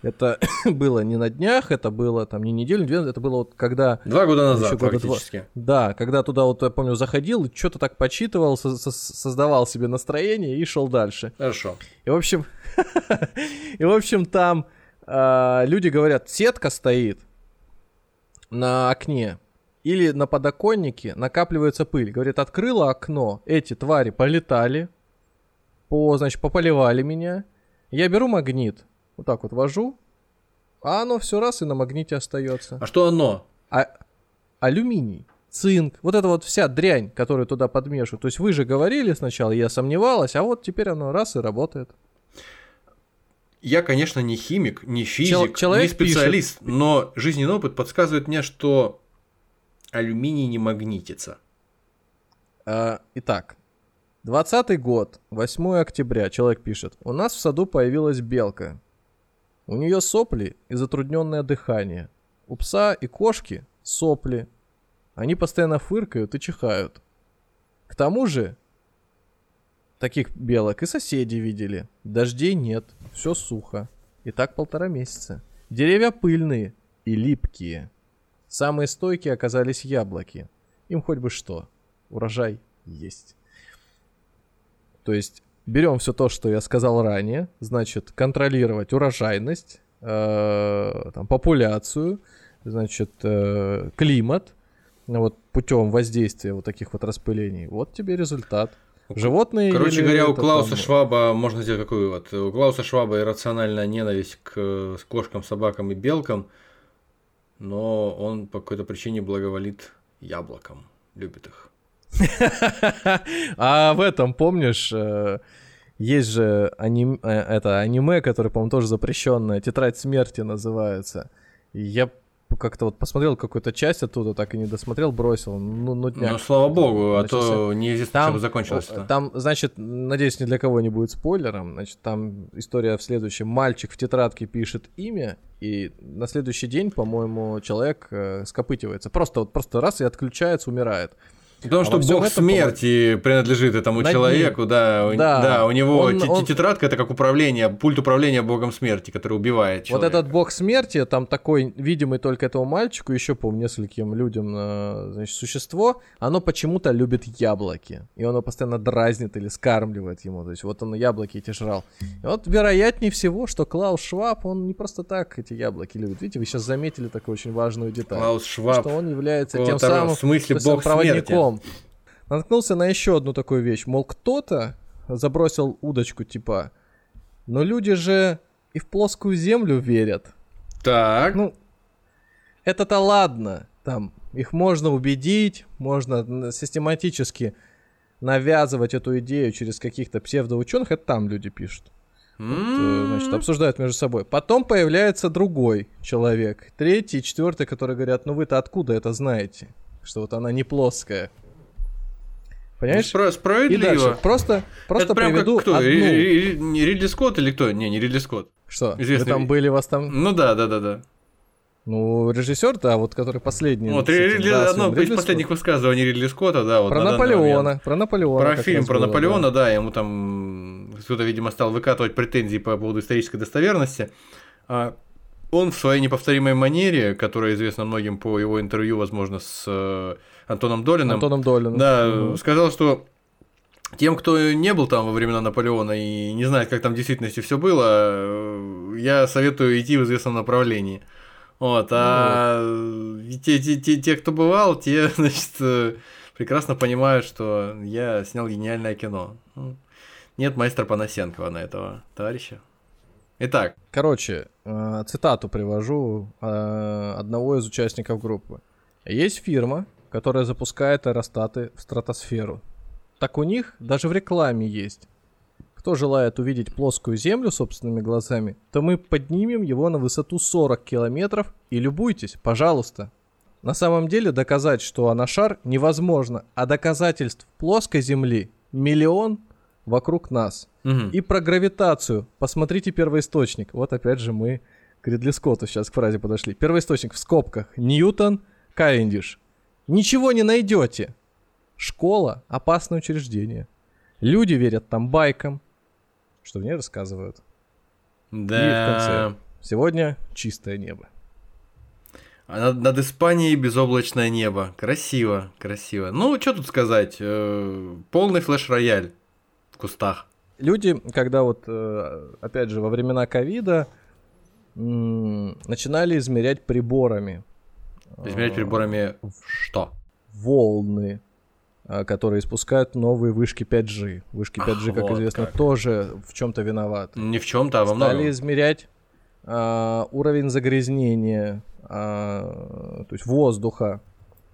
Это было не на днях, это было там не неделю, не две, это было вот когда... Два года назад года практически. Два, да, когда туда вот, я помню, заходил, что-то так почитывал, со- со- создавал себе настроение и шел дальше. Хорошо. И, в общем, и, в общем, там а, люди говорят, сетка стоит на окне или на подоконнике, накапливается пыль. Говорит, открыла окно, эти твари полетали, по, значит, пополивали меня. Я беру магнит, вот так вот вожу, а оно все раз и на магните остается. А что оно? А, алюминий, цинк, вот эта вот вся дрянь, которую туда подмешивают. То есть вы же говорили сначала, я сомневалась, а вот теперь оно раз и работает. Я, конечно, не химик, не физик, человек не специалист, но жизненный опыт подсказывает мне, что алюминий не магнитится. А, итак, 20 год, 8 октября, человек пишет. У нас в саду появилась белка. У нее сопли и затрудненное дыхание. У пса и кошки сопли. Они постоянно фыркают и чихают. К тому же, таких белок и соседи видели. Дождей нет, все сухо. И так полтора месяца. Деревья пыльные и липкие. Самые стойкие оказались яблоки. Им хоть бы что. Урожай есть. То есть берем все то, что я сказал ранее, значит, контролировать урожайность, э, там, популяцию, значит, э, климат, вот путем воздействия вот таких вот распылений. Вот тебе результат. Животные. Короче или говоря, у Клауса там- Шваба можно сделать какой вывод? У Клауса Шваба иррациональная ненависть к э, кошкам, собакам и белкам, но он по какой-то причине благоволит яблокам, любит их. А в этом, помнишь, э, есть же аним- э, это аниме, которое, по-моему, тоже запрещенное, «Тетрадь смерти» называется. И я как-то вот посмотрел какую-то часть оттуда, так и не досмотрел, бросил. Ну, ну дня. Ну, слава богу, а то неизвестно, чем бы закончилось-то. Там, значит, надеюсь, ни для кого не будет спойлером. Значит, там история в следующем. Мальчик в тетрадке пишет имя, и на следующий день, по-моему, человек э, скопытивается. Просто вот просто раз и отключается, умирает. Потому А что бог смерти принадлежит этому Над ним. человеку, да, Да. да, у него Он- те- он- тетрадка это как управление, пульт управления богом смерти, который убивает Вот человека. этот бог смерти, там такой видимый только этому мальчику, еще, по нескольким людям, э, значит, существо, оно почему-то любит яблоки. И оно постоянно дразнит или скармливает ему. То есть вот он яблоки эти жрал. И вот вероятнее всего, что Клаус Шваб, он не просто так эти яблоки любит. Видите, вы сейчас заметили такую очень важную деталь. Клаус Шваб. Что он является тем самым в смысле бог смерти. Проводником. Наткнулся на еще одну такую вещь. Мол, кто-то забросил удочку, типа, но люди же и в плоскую землю верят. Так, Ну, это-то ладно. Там их можно убедить, можно систематически навязывать эту идею через каких-то псевдоученых. Это там люди пишут. Вот, э, значит, обсуждают между собой. Потом появляется другой человек, третий, четвертый, которые говорят, ну вы-то откуда это знаете? Что вот она не плоская. Понимаешь? И справедливо. дальше. Просто, просто это прям приведу как кто? одну. Ридли Скотт или кто? Не, не Ридли Скотт. Что? известный- Вы там были, вас там... Ну да, да, да, да. Ну, режиссер, да, вот который последний. Вот этим, Ридли- да, одно из последних Скотт. высказываний Ридли Скотта, да, вот Про на Наполеона, про Наполеона. Про фильм про было, Наполеона, да. да. ему там кто-то, видимо, стал выкатывать претензии по поводу исторической достоверности. А он в своей неповторимой манере, которая известна многим по его интервью, возможно, с э, Антоном Долиным, Антоном Долином. да, Мгм. сказал, что тем, кто не был там во времена Наполеона и не знает, как там в действительности все было, э, я советую идти в известном направлении. Вот, а те, те, те, те, кто бывал, те, значит, э, прекрасно понимают, что я снял гениальное кино. Ну, Нет майстра Панасенкова на этого товарища. Итак, Короче, э, цитату привожу одного из участников группы. Есть фирма, которая запускает аэростаты в стратосферу. Так у них даже в рекламе есть. Кто желает увидеть плоскую Землю собственными глазами, то мы поднимем его на высоту 40 километров и любуйтесь, пожалуйста. На самом деле доказать, что она шар, невозможно, а доказательств плоской Земли миллион вокруг нас. мгм. И про гравитацию. Посмотрите первоисточник. Вот опять же мы к Ридли Скотту сейчас к фразе подошли. Первоисточник в скобках. Ньютон, Кавендиш. Ничего не найдете. Школа – опасное учреждение. Люди верят там байкам, что мне рассказывают. И в да. конце. Сегодня чистое небо. А над, над Испанией безоблачное небо. Красиво, красиво. Ну, что тут сказать? э, полный флеш-рояль в кустах. Люди, когда вот, э, опять же, во времена ковида начинали измерять приборами. Измерять приборами что? волны, а, которые испускают новые вышки 5G. Вышки Ах, 5G, как вот известно, как. тоже в чем-то виноваты. Не в чем-то, а во Стали многом. измерять а, уровень загрязнения, а, то есть воздуха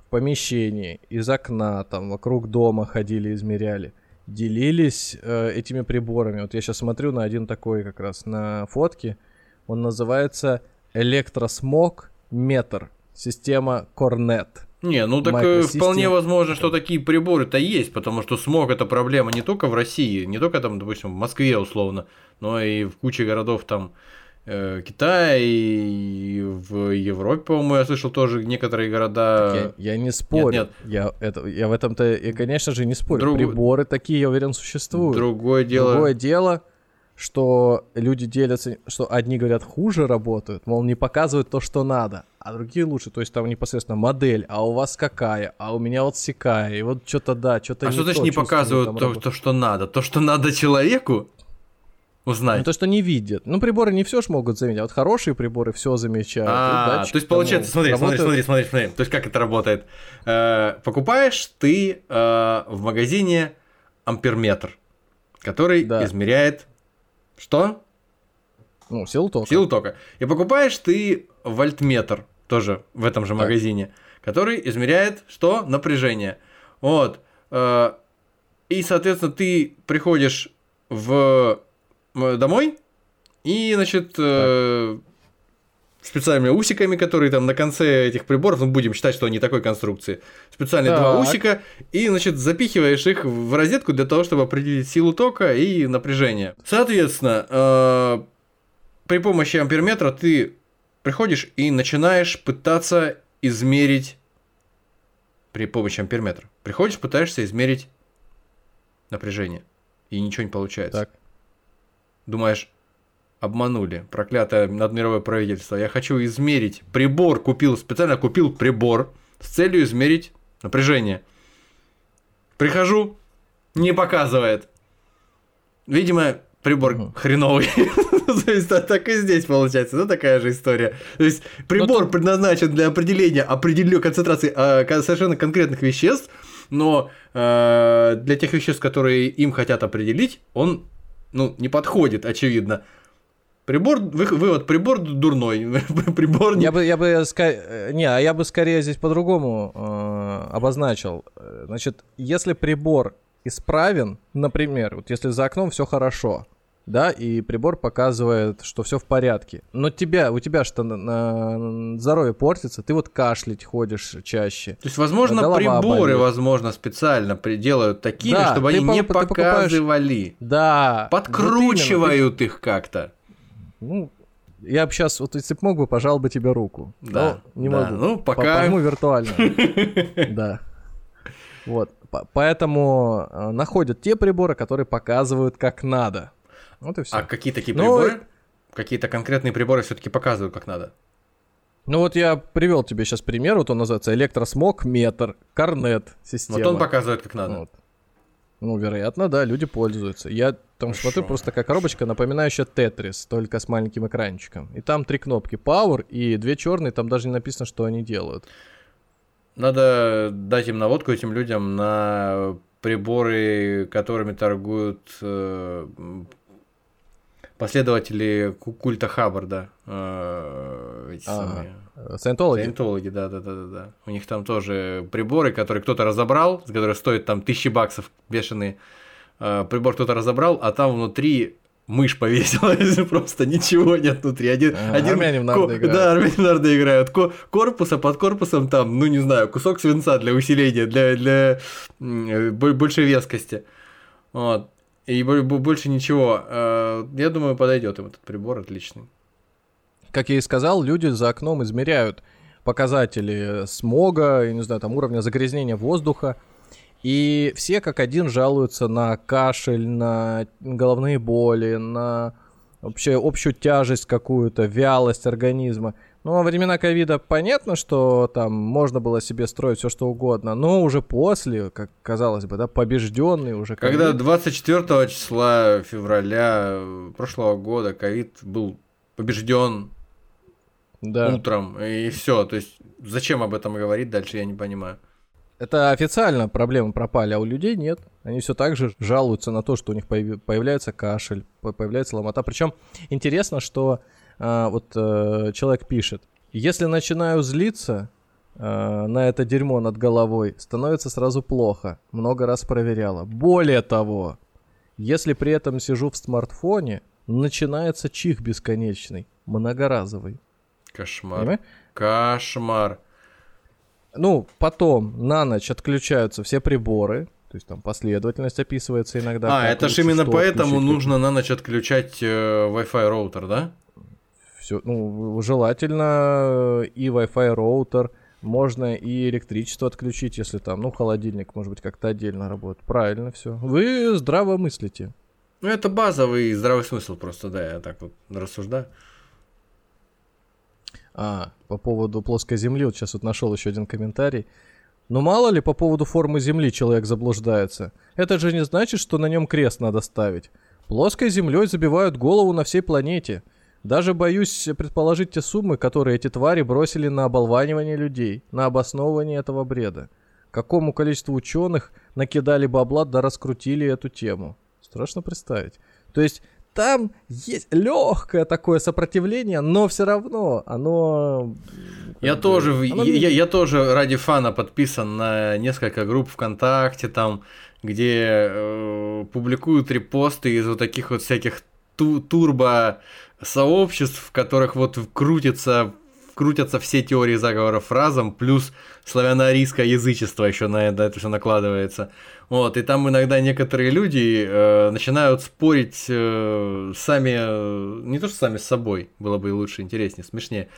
в помещении, из окна, там, вокруг дома ходили, измеряли. Делились э, этими приборами. Вот я сейчас смотрю на один такой как раз на фотке. Он называется электросмог метр. Система Cornet. Не, ну так э, Microsystem. вполне возможно, что такие приборы-то есть, потому что смог это проблема не только в России, не только там, допустим, в Москве условно, но и в куче городов там э, Китая и в Европе, по-моему, я слышал тоже некоторые города. Я, я не спорю. нет. Я, это, я в этом-то, я, конечно же, не спорю. Друг- Приборы такие, я уверен, существуют. Другое дело. Другое дело, что люди делятся, что одни говорят хуже работают, мол, не показывают то, что надо, а другие лучше. То есть там непосредственно модель, а у вас какая, а у меня вот сякая, и вот что-то да, что-то А не что значит не показывают то, то, что надо? То, что надо человеку Ну, узнать. то, что не видят. Ну, приборы не все ж могут заметить, а вот хорошие приборы все замечают. А, то есть получается, ну, смотри, смотри, смотри, смотри, смотри. То есть как это работает? Э, покупаешь ты э, в магазине амперметр, который измеряет что? Ну, силу тока. Силу тока. И покупаешь ты вольтметр тоже в этом же Так. магазине, который измеряет что? Напряжение. Вот. Э, И, соответственно, ты приходишь в домой и, значит, э, специальными усиками, которые там на конце этих приборов, ну, будем считать, что они такой конструкции, специальные два Так. усика, и, значит, запихиваешь их в розетку для того, чтобы определить силу тока и напряжение. Соответственно, э, при помощи амперметра ты приходишь и начинаешь пытаться измерить при помощи амперметра. Приходишь, пытаешься измерить напряжение, и ничего не получается. Так. Думаешь, обманули, проклятое надмировое правительство. Я хочу измерить прибор, купил, специально купил прибор с целью измерить напряжение. Прихожу, не показывает. Видимо, прибор хреновый. То есть, а так и здесь получается, да, такая же история. То есть, прибор тут- предназначен для определения определенной концентрации кон- совершенно конкретных веществ, но э, для тех веществ, которые им хотят определить, он, ну, не подходит, очевидно. Прибор, вы- вывод, прибор дурной, прибор не... Я бы, я бы, ска- э, не, а я бы скорее здесь по-другому э, обозначил. Значит, если прибор исправен, например, вот если за окном все хорошо, да, и прибор показывает, что все в порядке, но тебя, у тебя что на, здоровье портится, ты вот кашлять ходишь чаще. То есть, возможно, голова приборы, болит. возможно, специально делают такими, Да, чтобы они не по- покупаешь- показывали. Да. вот Подкручивают их как-то. Ну, я бы сейчас, вот если бы мог бы, пожал бы тебе руку. Да, Но не да. могу. Ну, По- пока- Пожму виртуально. Да. Вот. По- Поэтому э, находят те приборы, которые показывают как надо. Вот и все. А какие такие Ну, приборы? Какие-то конкретные приборы все-таки показывают, как надо. Ну вот я привел тебе сейчас пример, вот он называется электросмог метр, корнет система. Вот он показывает, как надо. Вот. Ну, вероятно, да, люди пользуются. Я там Хорошо. смотрю, просто такая коробочка, напоминающая Тетрис, только с маленьким экранчиком. И там три кнопки Power и две черные, там даже не написано, что они делают. Надо дать им наводку этим людям на приборы, которыми торгуют э, последователи культа Хаббарда. Э, эти самые. Саентологи? Саентологи, да, да, да, да, да. У них там тоже приборы, которые кто-то разобрал, которые стоят там тысячи баксов бешеные. Э, прибор кто-то разобрал, а там внутри мышь повесилась, просто ничего нет внутри. Один, А, один армяне в нарды играют. Да, армяне в нарды играют. Ко- корпус, а под корпусом там, ну не знаю, кусок свинца для усиления, для, для э, бо- большей вескости. Вот. И бо- бо- больше ничего. Э, Я думаю, подойдет им этот прибор отличный. Как я и сказал, люди за окном измеряют показатели смога, я не знаю, там уровня загрязнения воздуха. И все как один жалуются на кашель, на головные боли, на вообще общую тяжесть какую-то, вялость организма. Ну, во времена ковида понятно, что там можно было себе строить все что угодно, но уже после, как казалось бы, да, побежденный уже Когда ковид. 24 числа февраля э, прошлого года ковид был побежден да. утром, и все. То есть, зачем об этом говорить дальше, я не понимаю. Это официально проблемы пропали, а у людей нет. Они все так же жалуются на то, что у них появляется кашель, по- появляется ломота. Причем интересно, что а, вот э, человек пишет, если начинаю злиться э, на это дерьмо над головой, становится сразу плохо. Много раз проверяла. Более того, если при этом сижу в смартфоне, начинается чих бесконечный, многоразовый. Кошмар. Понимаешь? Кошмар. Ну, потом на ночь отключаются все приборы, то есть там последовательность описывается иногда. а, это ж лучше именно поэтому отключить, нужно на ночь отключать э, Wi-Fi роутер, да? Все, ну, желательно и Wi-Fi роутер, можно и электричество отключить, если там, ну, холодильник, может быть, как-то отдельно работает. Правильно все. Вы здраво мыслите. Ну, это базовый здравый смысл просто, да, я так вот рассуждаю. А, по поводу плоской земли, вот сейчас вот нашел еще один комментарий. Ну мало ли по поводу формы земли человек заблуждается. Это же не значит, что на нем крест надо ставить. Плоской землей забивают голову на всей планете. Даже боюсь предположить те суммы, которые эти твари бросили на оболванивание людей, на обосновывание этого бреда. Какому количеству ученых накидали бабла да раскрутили эту тему. Страшно представить. То есть там есть легкое такое сопротивление, но все равно оно... Я бы, тоже, оно я, я тоже ради фана подписан на несколько групп ВКонтакте, там, где э, публикуют репосты из вот таких вот всяких ту- турбо сообществ, в которых вот крутится крутятся все теории заговоров разом, плюс славяно-арийское язычество еще на, это все накладывается. Вот, и там иногда некоторые люди э, начинают спорить э, сами, э, не то что сами с собой, было бы и лучше, интереснее, смешнее,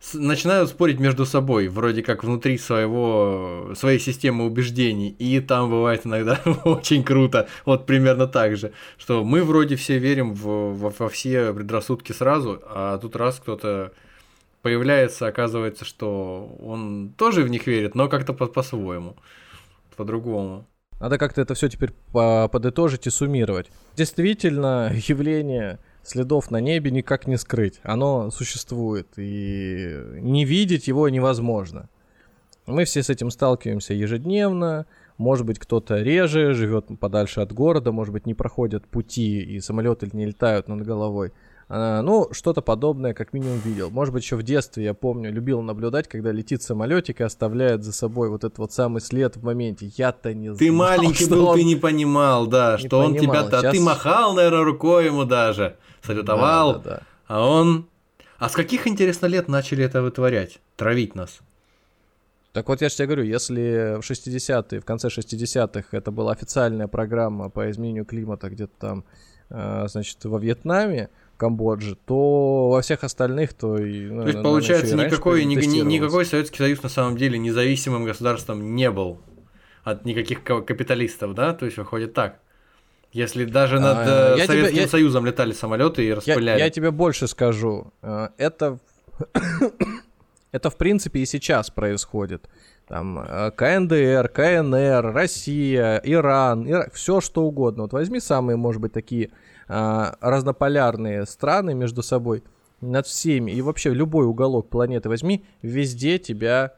с- начинают спорить между собой, вроде как внутри своего, своей системы убеждений, и там бывает иногда очень круто, вот примерно так же, что мы вроде все верим в, во, во все предрассудки сразу, а тут раз кто-то появляется, оказывается, что он тоже в них верит, но как-то по- по-своему, по-другому. Надо как-то это все теперь по- подытожить и суммировать. Действительно, явление следов на небе никак не скрыть. Оно существует, и не видеть его невозможно. Мы все с этим сталкиваемся ежедневно. Может быть, кто-то реже, живет подальше от города, может быть, не проходят пути, и самолеты не летают над головой. А, Ну, что-то подобное как минимум видел. Может быть, еще в детстве, я помню, любил наблюдать, когда летит самолетик и оставляет за собой вот этот вот самый след в моменте. Я-то не знал, Ты маленький был, он- ты не понимал, да, Не что он понимал. тебя-то, а ты махал, наверное, рукой ему даже, салютовал, Да, да, да. а он... А с каких, интересно, лет начали это вытворять, травить нас? Так вот, я же тебе говорю, если в 60-е, в конце 60-х это была официальная программа по изменению климата где-то там, э, значит, во Вьетнаме, Камбодже, то во всех остальных, то и... ну, То есть, получается, никакой, ни- ни- никакой Советский Союз на самом деле независимым государством не был от никаких ка- капиталистов, да? То есть, выходит так. Если даже над А, э, я тебе- Советским я- Союзом летали самолеты и Я, распыляли. я тебе больше скажу. Э, Это, это в принципе и сейчас происходит. Там э, КНДР, КНР, Россия, Иран, все что угодно. Вот возьми самые, может быть, такие а, разнополярные страны между собой, над всеми, и вообще любой уголок планеты возьми, везде тебя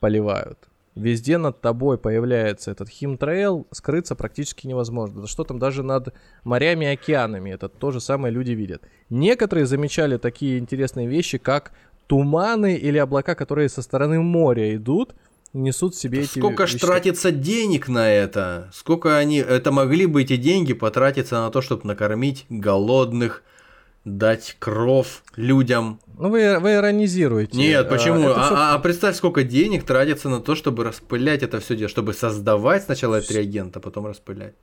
поливают. везде над тобой появляется этот химтрейл, скрыться практически невозможно. Да что там даже над морями и океанами, это то же самое люди видят. Некоторые замечали такие интересные вещи, как туманы или облака, которые со стороны моря идут, несут себе эти Сколько ж вещества. тратится денег на это? Сколько они... Это могли бы эти деньги потратиться на то, чтобы накормить голодных, дать кров людям. Ну вы, вы иронизируете. Нет, А, почему? А, а- а представь, сколько денег тратится на то, чтобы распылять это все дело, чтобы создавать сначала этот реагент, а потом распылять.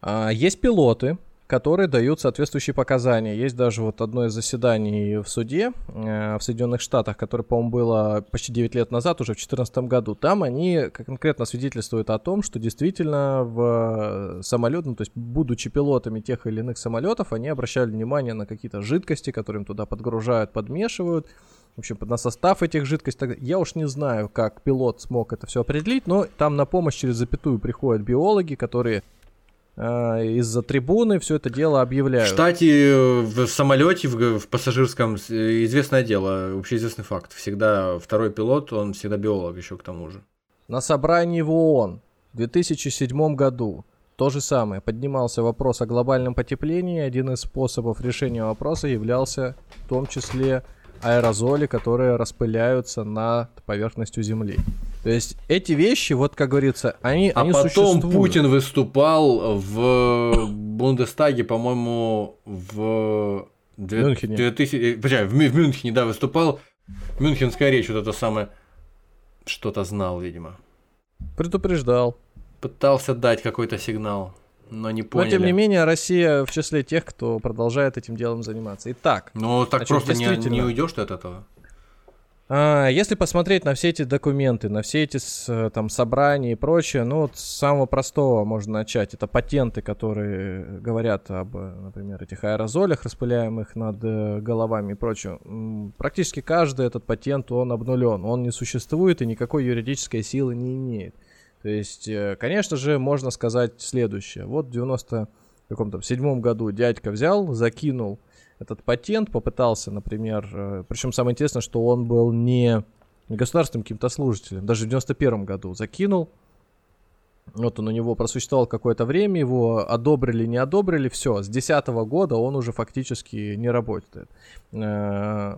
А, Есть пилоты, которые дают соответствующие показания. Есть даже вот одно из заседаний в суде э, в Соединенных Штатах, которое, по-моему, было почти 9 лет назад, уже в 2014 году. Там они конкретно свидетельствуют о том, что действительно в самолет, ну, то есть будучи пилотами тех или иных самолетов, они обращали внимание на какие-то жидкости, которые им туда подгружают, подмешивают. В общем, на состав этих жидкостей. Я уж не знаю, как пилот смог это все определить, но там на помощь через запятую приходят биологи, которые э, из-за трибуны все это дело объявляют. Кстати, в самолете, в, в пассажирском, известное дело, общеизвестный факт. Всегда второй пилот, он всегда биолог еще к тому же. На собрании в ООН в 2007 году то же самое. Поднимался вопрос о глобальном потеплении. Один из способов решения вопроса являлся в том числе аэрозоли, которые распыляются над поверхностью Земли. То есть эти вещи, вот как говорится, они, А они потом существуют. Путин выступал в Бундестаге, по-моему, в две- Мюнхене. 2000 подожди, в, Мю- в Мюнхене, да, выступал. Мюнхенская речь, вот это самое. Что-то знал, видимо. Предупреждал. Пытался дать какой-то сигнал, но не поняли. Но тем не менее, Россия в числе тех, кто продолжает этим делом заниматься. Итак, Ну, так Значит, просто не, действительно. не уйдешь ты от этого. А, Если посмотреть на все эти документы, на все эти там собрания и прочее, ну вот с самого простого можно начать. Это патенты, которые говорят об, например, этих аэрозолях, распыляемых над э, головами и прочее. Практически каждый этот патент, он обнулен, он не существует и никакой юридической силы не имеет. То есть, э, конечно же, можно сказать следующее. Вот в 90 каком-то седьмом году дядька взял, закинул этот патент, попытался, например, причем самое интересное, что он был не, государственным каким-то служителем, даже в 91 году закинул, вот он у него просуществовал какое-то время, его одобрили, не одобрили, все, с 10 года он уже фактически не работает. Э,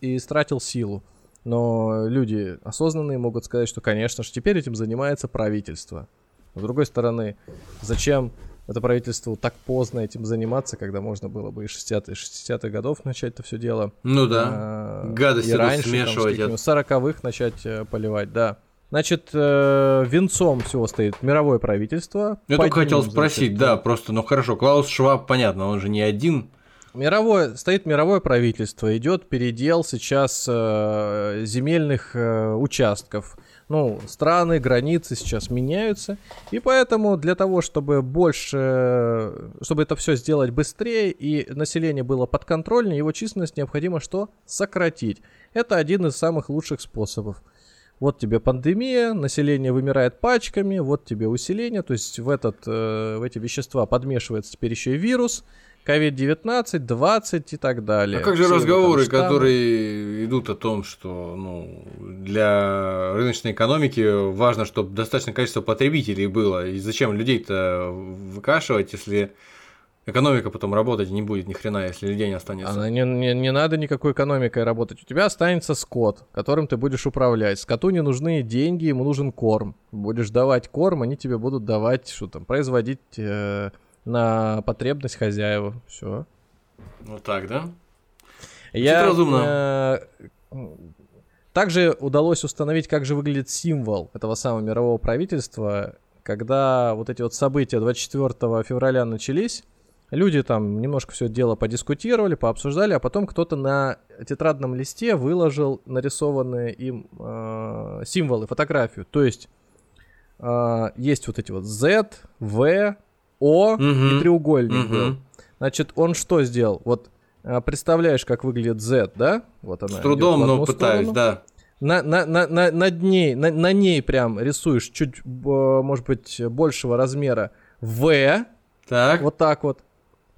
истратил силу. Но люди осознанные могут сказать, что, конечно же, теперь этим занимается правительство. С другой стороны, зачем это правительству так поздно этим заниматься, когда можно было бы и 60-х, 60-х годов начать это все дело. Ну да. А, Гадости и раньше, смешивать. Там, с 40-х начать э, поливать, да. Значит, э, венцом всего стоит мировое правительство. Я Под только хотел спросить, значит, да, просто, ну хорошо, Клаус Шваб, понятно, он же не один. Мировое, стоит мировое правительство, идет передел сейчас э, земельных э, участков. Ну, страны, границы сейчас меняются, и поэтому для того, чтобы больше, чтобы это все сделать быстрее и население было подконтрольнее, его численность необходимо что? Сократить. Это один из самых лучших способов. Вот тебе пандемия, население вымирает пачками, вот тебе усиление, то есть в, этот, э, в эти вещества подмешивается теперь еще и вирус, COVID-19, 20 и так далее. А как же Все там разговоры, штаммы. которые идут о том, что ну, для рыночной экономики важно, чтобы достаточное количество потребителей было, и зачем людей-то выкашивать, если экономика потом работать не будет ни хрена, если людей не останется. Она не, не, не надо никакой экономикой работать. У тебя останется скот, которым ты будешь управлять. Скоту не нужны деньги, ему нужен корм. Будешь давать корм, они тебе будут давать, что там, производить э, на потребность хозяева. Все. Вот так, да? Я, разумно. э, также удалось установить, как же выглядит символ этого самого мирового правительства, когда вот эти вот события 24 февраля начались. Люди там немножко все дело подискутировали, пообсуждали, а потом кто-то на тетрадном листе выложил нарисованные им э, символы, фотографию. То есть э, есть вот эти вот Z, V, O Мгм. и треугольник Мгм. был. Значит, он что сделал? Вот а, представляешь, как выглядит Z, да? Вот она. С трудом, в но одну пытаюсь, сторону. да. На, на, на, на, над ней, на, на ней прям рисуешь чуть, может быть, большего размера V, Так. вот так вот.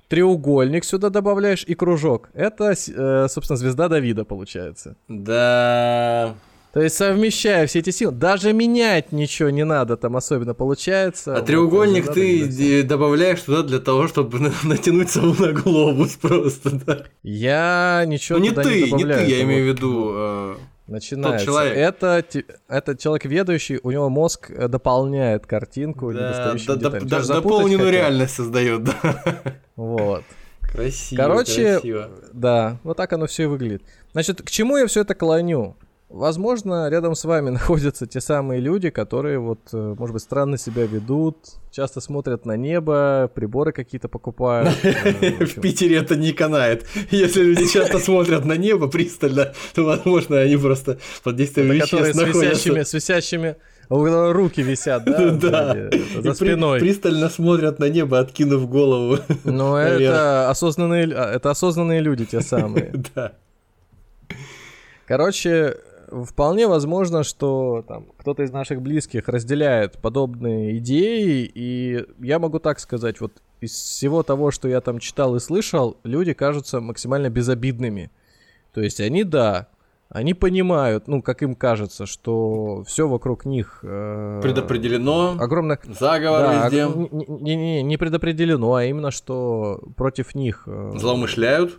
Треугольник сюда добавляешь и кружок. Это, э, собственно, звезда Давида получается. Да. То есть совмещая все эти силы, даже менять ничего не надо, там особенно получается. А Вот, треугольник надо ты добавляешь туда для того, чтобы на- натянуть сову на глобус просто, да. Я ничего Ну не туда ты, не не добавляю. ты, я имею в виду. э, Начинается. человек. Это, это человек ведущий, у него мозг э, дополняет картинку да, да- да- деталями. да- Ты же запутать дополненную хотел? реальность создает, да. Вот. Красиво, Короче, красиво. Да, вот так оно все и выглядит. Значит, к чему я все это клоню? Возможно, рядом с вами находятся те самые люди, которые вот, э, может быть, странно себя ведут, часто смотрят на небо, приборы какие-то покупают. э, в. Питере это не канает. Если люди часто смотрят на небо пристально, то, возможно, они просто под действием веществ находятся. с висящими, у руки висят, да? Да. За спиной. Пристально смотрят на небо, откинув голову. Но это осознанные, а, это осознанные люди те самые. Да. Короче, вполне возможно, что там кто-то из наших близких разделяет подобные идеи, и я могу так сказать, вот из всего того, что я там читал и слышал, люди кажутся максимально безобидными. То есть они, да, они понимают, ну, как им кажется, что все вокруг них... э, Предопределено. Огромное... Заговор Да, везде. не, не- не- не предопределено, а именно, что против них... э, Злоумышляют.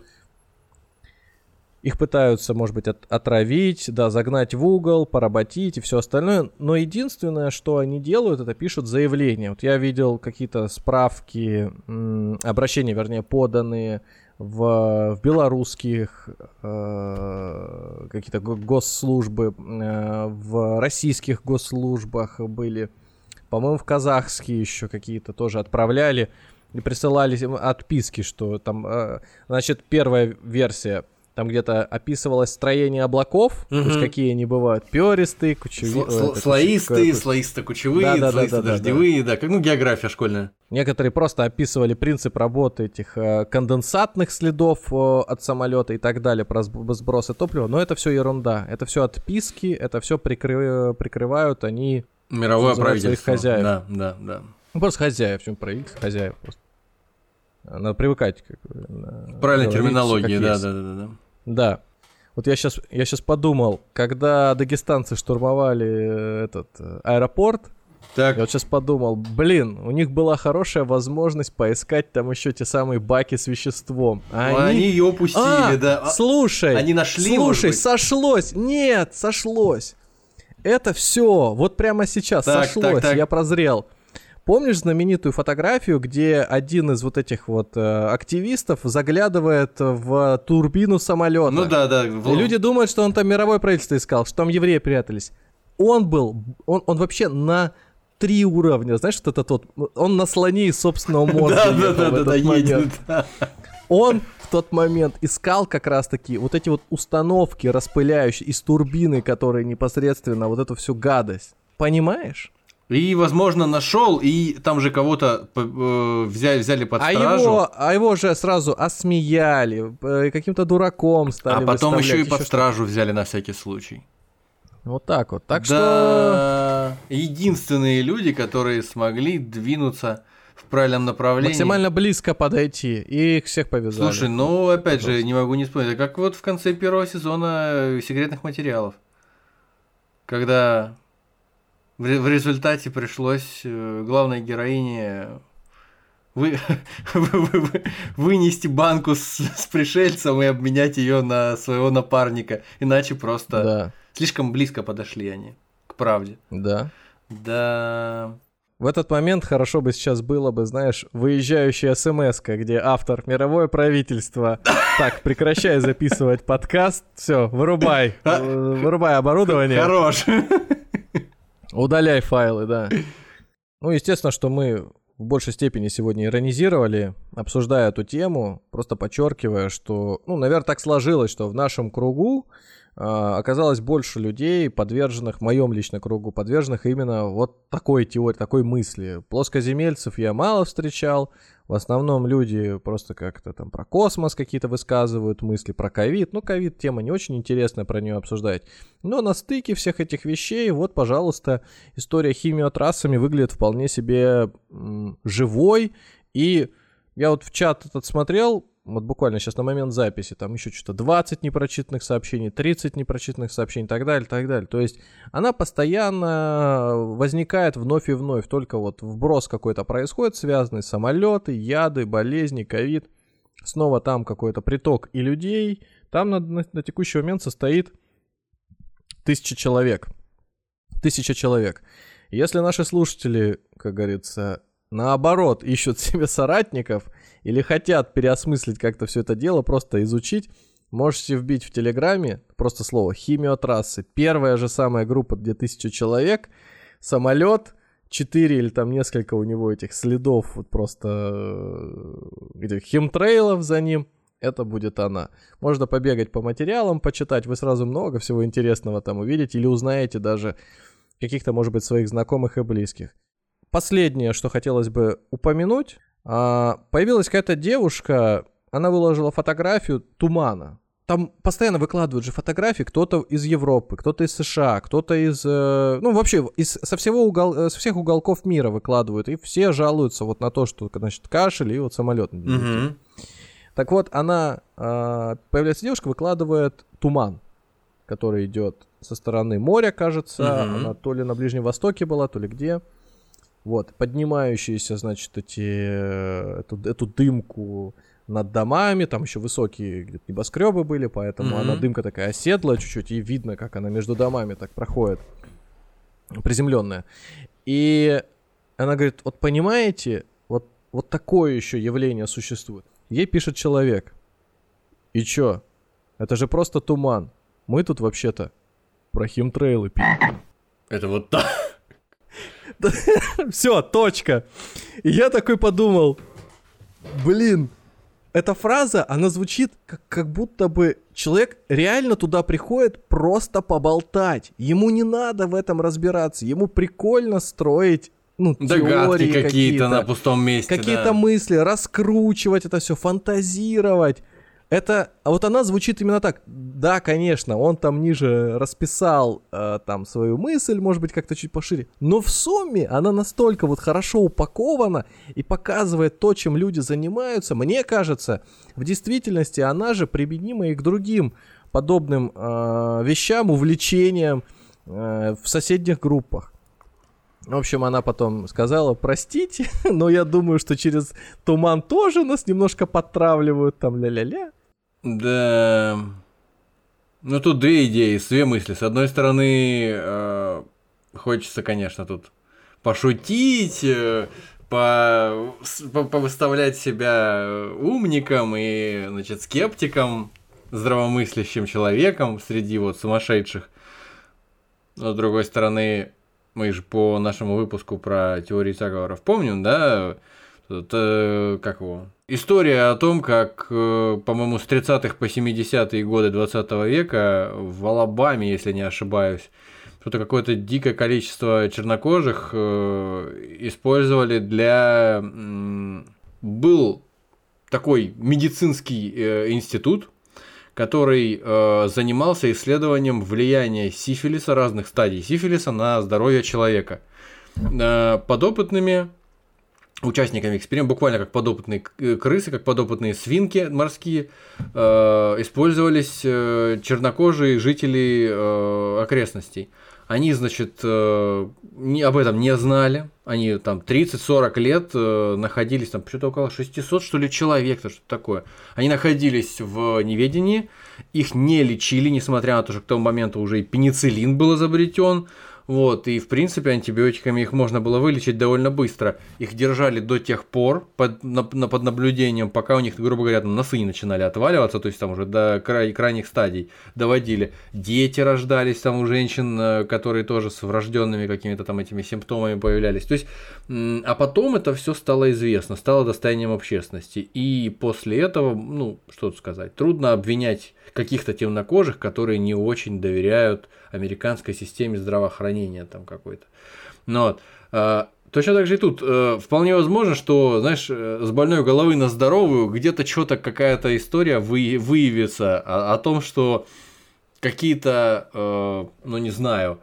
Их пытаются, может быть, от- отравить, да, загнать в угол, поработить и все остальное. Но единственное, что они делают, это пишут заявления. Вот я видел какие-то справки, обращения, вернее, поданные в, в белорусских э, какие-то го- госслужбы, э, в российских госслужбах были, по-моему, в казахские еще какие-то тоже отправляли и присылали отписки, что там, э, значит, первая версия, там где-то описывалось строение облаков, то есть какие они бывают, перистые. Сл- это, Слоистые, куче- слоисто-кучевые, Да-да-да-да-да-да. слоисто-дождевые, да, как ну география школьная. Некоторые просто описывали принцип работы этих э, конденсатных следов э, от самолета и так далее, про сб- сбросы топлива, но это все ерунда, это все отписки, это все прикрывают они, Мировое Называют своих правительство. хозяев. Да, да, да. ну, просто хозяев, чем правительство, хозяев просто. Надо привыкать. Как, говорить, терминология, как да, да, да, да. Да. Вот я сейчас, я сейчас подумал, когда дагестанцы штурмовали э, этот э, аэропорт, Так, я вот сейчас подумал, блин, у них была хорошая возможность поискать там еще те самые баки с веществом. А ну, они ее упустили, А, да. А, слушай, они нашли, слушай, сошлось, нет, сошлось. Это все, вот прямо сейчас Так, сошлось, так, так. я прозрел. Помнишь знаменитую фотографию, где один из вот этих вот э, активистов заглядывает в турбину самолета? Ну да, да. И люди думают, что он там мировое правительство искал, что там евреи прятались. Он был, он, он вообще на три уровня, знаешь, вот этот вот, он на слоне из собственного мозга Да, да, да, да, едет. Он в тот момент искал как раз-таки вот эти вот установки, распыляющие из турбины, которые непосредственно вот эту всю гадость. Понимаешь? И, возможно, нашел, и там же кого-то э, взяли, взяли под А стражу. его, а его же сразу осмеяли, э, каким-то дураком стали А потом еще и под ещё стражу взяли на всякий случай. что-то. Вот так вот. Так что... да, единственные люди, которые смогли двинуться в правильном направлении. Максимально близко подойти, и их всех повязали. Слушай, ну опять же, не могу не вспомнить. Это как вот в конце первого сезона секретных материалов. Когда в, ре- в результате пришлось э, главной героине вы, вы- вы- вы- вынести банку с, с пришельцем и обменять ее на своего напарника. Иначе просто Да, слишком близко подошли они к правде. да. Да. В этот момент хорошо бы сейчас было бы, знаешь, выезжающая смс где автор «Мировое правительство». Так, прекращай записывать подкаст. Все, вырубай. э, Вырубай оборудование. Хорош. Удаляй файлы, да. Ну, естественно, что мы в большей степени сегодня иронизировали, обсуждая эту тему, просто подчеркивая, что, ну, наверное, так сложилось, что в нашем кругу а, оказалось больше людей, подверженных, в моем лично кругу, подверженных именно вот такой теории, такой мысли. Плоскоземельцев я мало встречал, в основном люди просто как-то там про космос какие-то высказывают мысли, про ковид. Ну, ковид тема не очень интересная, про нее обсуждать. Но на стыке всех этих вещей, вот, пожалуйста, история химиотрассами выглядит вполне себе м, живой. И я вот в чат этот смотрел, вот буквально сейчас на момент записи, там еще что-то 20 непрочитанных сообщений, 30 непрочитанных сообщений и так далее, так далее. То есть она постоянно возникает вновь и вновь, только вот вброс какой-то происходит, связанный с самолеты, яды, болезни, ковид. Снова там какой-то приток и людей. Там на, на, на текущий момент состоит тысяча человек. Тысяча человек. Если наши слушатели, как говорится, наоборот, ищут себе соратников или хотят переосмыслить как-то все это дело, просто изучить, можете вбить в Телеграме просто слово «химиотрассы». Первая же самая группа, где тысяча человек, самолет, четыре или там несколько у него этих следов, вот просто э, этих химтрейлов за ним, это будет она. Можно побегать по материалам, почитать, вы сразу много всего интересного там увидите или узнаете даже каких-то, может быть, своих знакомых и близких. Последнее, что хотелось бы упомянуть, появилась какая-то девушка, она выложила фотографию тумана. Там постоянно выкладывают же фотографии, кто-то из Европы, кто-то из США, кто-то из, э, ну вообще из, со всего угол, э, со всех уголков мира выкладывают, и все жалуются вот на то, что значит кашель и вот самолет. Мгм. Так вот, она а, появляется девушка, выкладывает туман, который идет со стороны моря, кажется, Мгм. она то ли на Ближнем Востоке была, то ли где. Вот, поднимающиеся, значит, эти, э, эту, эту дымку над домами, там еще высокие где-то небоскребы были, поэтому Мгм. она дымка такая оседлая чуть-чуть, и видно, как она между домами так проходит, приземленная. И она говорит, вот понимаете, вот, вот такое еще явление существует. Ей пишет человек. И чё? Это же просто туман. Мы тут вообще-то про химтрейлы пи***м. Это вот так. Все, точка. И я такой подумал, блин, эта фраза, она звучит как, как будто бы человек реально туда приходит просто поболтать. Ему не надо в этом разбираться. Ему прикольно строить ну, Догадки какие-то на пустом месте. какие-то да. мысли, раскручивать это все, фантазировать. Это, а вот она звучит именно так. Да, конечно, он там ниже расписал э, там свою мысль, может быть, как-то чуть пошире. Но в сумме она настолько вот хорошо упакована и показывает то, чем люди занимаются. Мне кажется, в действительности она же применима и к другим подобным э, вещам, увлечениям э, в соседних группах. В общем, она потом сказала, простите, но я думаю, что через туман тоже нас немножко подтравливают, там ля-ля-ля. Да. Ну тут две идеи, две мысли. С одной стороны, э, хочется, конечно, тут пошутить, э, по, по- повыставлять себя умником и, значит, скептиком, здравомыслящим человеком среди вот сумасшедших. Но с другой стороны, мы же по нашему выпуску про теории заговоров помним, да? Тут, э, как его? История о том, как, э, по-моему, с 30-х по 70-е годы 20 века в Алабаме, если не ошибаюсь, что-то какое-то дикое количество чернокожих э, использовали для... Был такой медицинский э, институт, который э, занимался исследованием влияния сифилиса, разных стадий сифилиса на здоровье человека. Э, подопытными участниками эксперимента, буквально как подопытные э, крысы, как подопытные свинки морские, э, использовались э, чернокожие жители окрестностей. Они, значит, не, об этом не знали. Они там 30-40 лет находились, там что-то около 600, что ли, человек, то что-то такое. Они находились в неведении, их не лечили, несмотря на то, что к тому моменту уже и пенициллин был изобретен. Вот, и в принципе антибиотиками их можно было вылечить довольно быстро. Их держали до тех пор под, на- на- под наблюдением, пока у них, грубо говоря, там носы не начинали отваливаться, то есть там уже до край- крайних стадий доводили. Дети рождались там у женщин, э, которые тоже с врожденными какими-то там этими симптомами появлялись. То есть, а потом это все стало известно, стало достоянием общественности. И после этого, ну, что тут сказать, трудно обвинять каких-то темнокожих, которые не очень доверяют американской системе здравоохранения там какой-то. Ну вот. а, Точно так же и тут. Э, Вполне возможно, что, знаешь, э, с больной головы на здоровую где-то что-то, какая-то история вы- выявится о, о том, что какие-то, э, ну не знаю,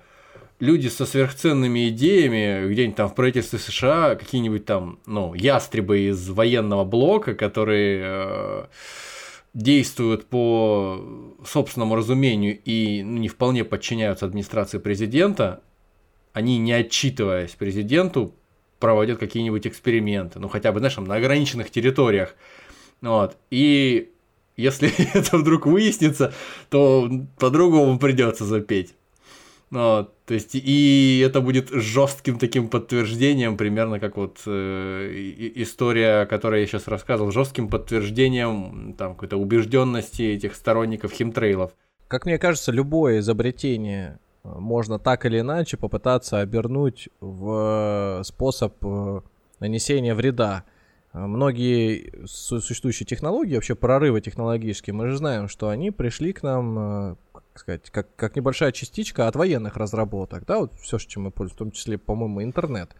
люди со сверхценными идеями где-нибудь там в правительстве США, какие-нибудь там, ну, ястребы из военного блока, которые э, действуют по собственному разумению и ну, не вполне подчиняются администрации президента, они, не отчитываясь президенту, проводят какие-нибудь эксперименты, ну хотя бы, знаешь, на ограниченных территориях. Вот. И если это вдруг выяснится, то по-другому придется запеть. Вот, то есть, и это будет жестким таким подтверждением, примерно как вот э, история, которую я сейчас рассказывал, жестким подтверждением там какой-то убежденности этих сторонников химтрейлов. Как мне кажется, любое изобретение э, можно так или иначе попытаться обернуть в способ э, нанесения вреда. Многие существующие технологии, вообще прорывы технологические, мы же знаем, что они пришли к нам сказать, как, как небольшая частичка от военных разработок, да, вот все, чем мы пользуемся, в том числе, по-моему, интернет.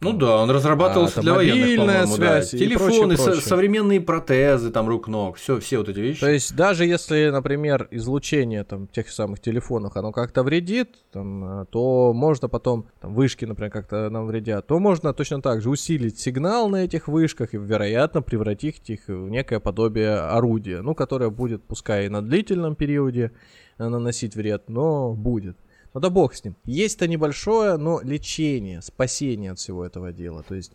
Ну да, он разрабатывался а, для военных, связь, да. телефоны, прочее, прочее. современные протезы, там рук ног, все, все вот эти вещи. То есть даже если, например, излучение там тех самых телефонов, оно как-то вредит, там, э, то можно потом там, вышки, например, как-то нам вредят, то можно точно так же усилить сигнал на этих вышках и, вероятно, превратить их в некое подобие орудия, ну, которое будет, пускай и на длительном периоде наносить вред, но будет. Ну да бог с ним. Есть-то небольшое, но лечение, спасение от всего этого дела. То есть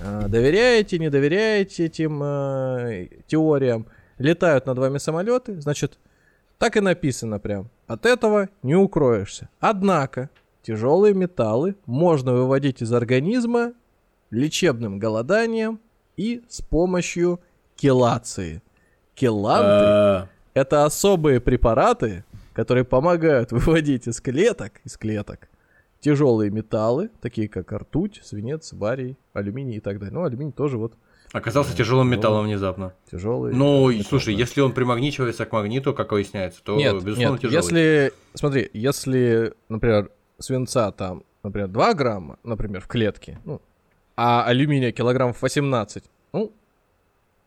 э, доверяете, не доверяете этим э, теориям. Летают над вами самолеты, значит, так и написано прям. От этого не укроешься. Однако, тяжелые металлы можно выводить из организма лечебным голоданием и с помощью келации. Келанты а. это особые препараты, которые помогают выводить из клеток, из клеток тяжелые металлы, такие как ртуть, свинец, барий, алюминий и так далее. Ну, алюминий тоже вот Оказался тяжелым металлом внезапно. Тяжелый. Ну, металл. слушай, если он примагничивается к магниту, как выясняется, то нет, безусловно нет, тяжелый. Если, смотри, если, например, свинца там, например, 2 грамма, например, в клетке, ну, а алюминия килограммов 18, ну,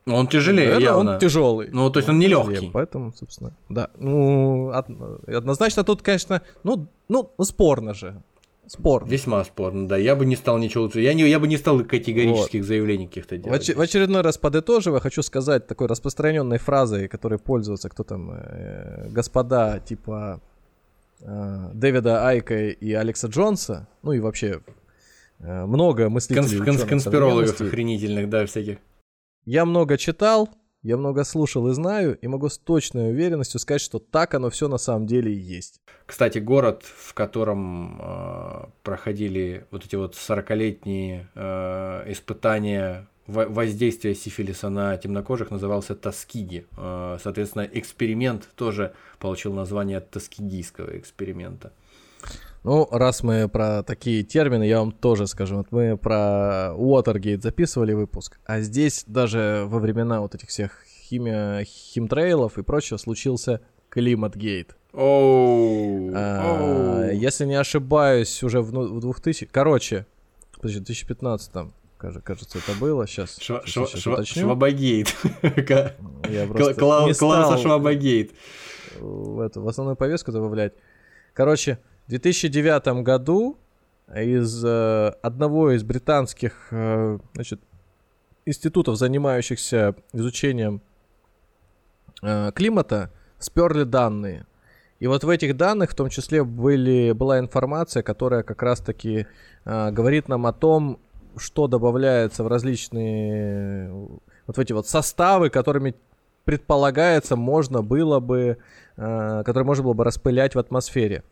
он тяжелее, Это явно. Он тяжелый. Ну, то есть он не легкий. Поэтому, собственно, да. Ну, однозначно тут, конечно, ну, ну, спорно же. Спорно. Весьма спорно, да. Я бы не стал ничего лучше. Я, не, я бы не стал категорических вот. заявлений каких-то делать. В, оч- в очередной раз подытоживая, хочу сказать такой распространенной фразой, которой пользуются кто там, э, господа типа э, Дэвида Айка и Алекса Джонса, ну и вообще э, много мыслителей. Конс- конспирологов охренительных, да, всяких. Я много читал, я много слушал и знаю, и могу с точной уверенностью сказать, что так оно все на самом деле и есть. Кстати, город, в котором э, проходили вот эти вот 40-летние э, испытания воздействия сифилиса на темнокожих, назывался Тоскиги. Э, соответственно, эксперимент тоже получил название Тоскигийского эксперимента. Ну, раз мы про такие термины, я вам тоже скажу. Вот мы про Watergate записывали выпуск, а здесь даже во времена вот этих всех химия, химтрейлов и прочего случился Климатгейт. Oh, а, Если не ошибаюсь, уже в, ну, в 2000... Короче, подожди, в 2015 там, кажется, это было. Сейчас, Шва- сейчас, сейчас шва- Швабагейт. Класса Швабагейт. В, эту, в основную повестку добавлять. Короче, в 2009 году из э, одного из британских э, значит, институтов, занимающихся изучением э, климата, сперли данные. И вот в этих данных в том числе были, была информация, которая как раз-таки э, говорит нам о том, что добавляется в различные вот в эти вот составы, которыми предполагается можно было бы, э, которые можно было бы распылять в атмосфере.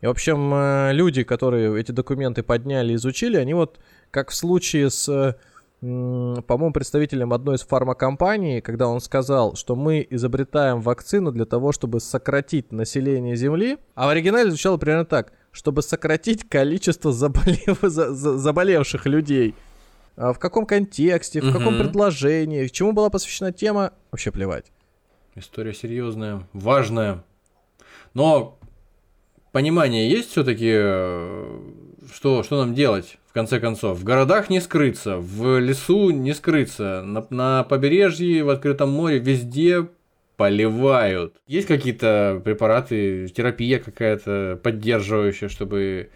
И, в общем, э, люди, которые эти документы подняли, изучили, они вот, как в случае с, по-моему, представителем одной из фармакомпаний, когда он сказал, что мы изобретаем вакцину для того, чтобы сократить население Земли, а в оригинале звучало примерно так, чтобы сократить количество заболев... заболевших людей. А в каком контексте, в каком предложении, чему была посвящена тема, вообще плевать. История серьезная, важная. Но понимание есть все-таки, э, что, что нам делать, в конце концов? В городах не скрыться, в лесу не скрыться, на, на побережье, в открытом море, везде поливают. Есть какие-то препараты, терапия какая-то поддерживающая, чтобы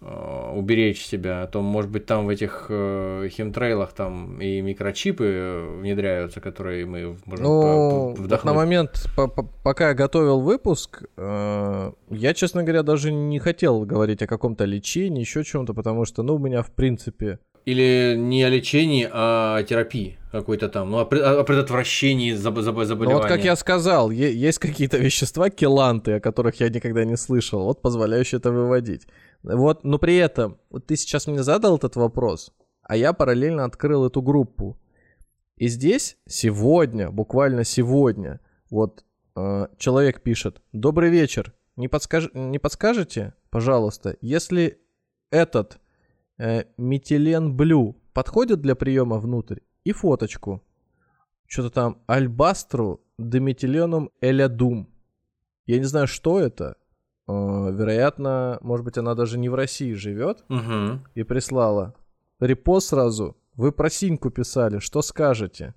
уберечь себя, а то, может быть, там в этих э, химтрейлах там и микрочипы внедряются, которые мы можем ну, вдохнуть. на момент, по -по пока я готовил выпуск, э, я, честно говоря, даже не хотел говорить о каком-то лечении, еще чем-то, потому что, ну, у меня, в принципе, или не о лечении, а о терапии какой-то там, ну, о, о предотвращении заболевания. Ну, вот как я сказал, есть какие-то вещества, келанты, о которых я никогда не слышал, вот позволяющие это выводить. Вот, но при этом, вот ты сейчас мне задал этот вопрос, а я параллельно открыл эту группу. И здесь сегодня, буквально сегодня, вот э, человек пишет, добрый вечер, не, подскаж... не подскажете, пожалуйста, если этот э, метилен блю подходит для приема внутрь и фоточку. Что-то там альбастру деметиленум элядум. Я не знаю, что это. Э, вероятно, может быть, она даже не в России живет угу. и прислала. Репост сразу. Вы про синьку писали, что скажете?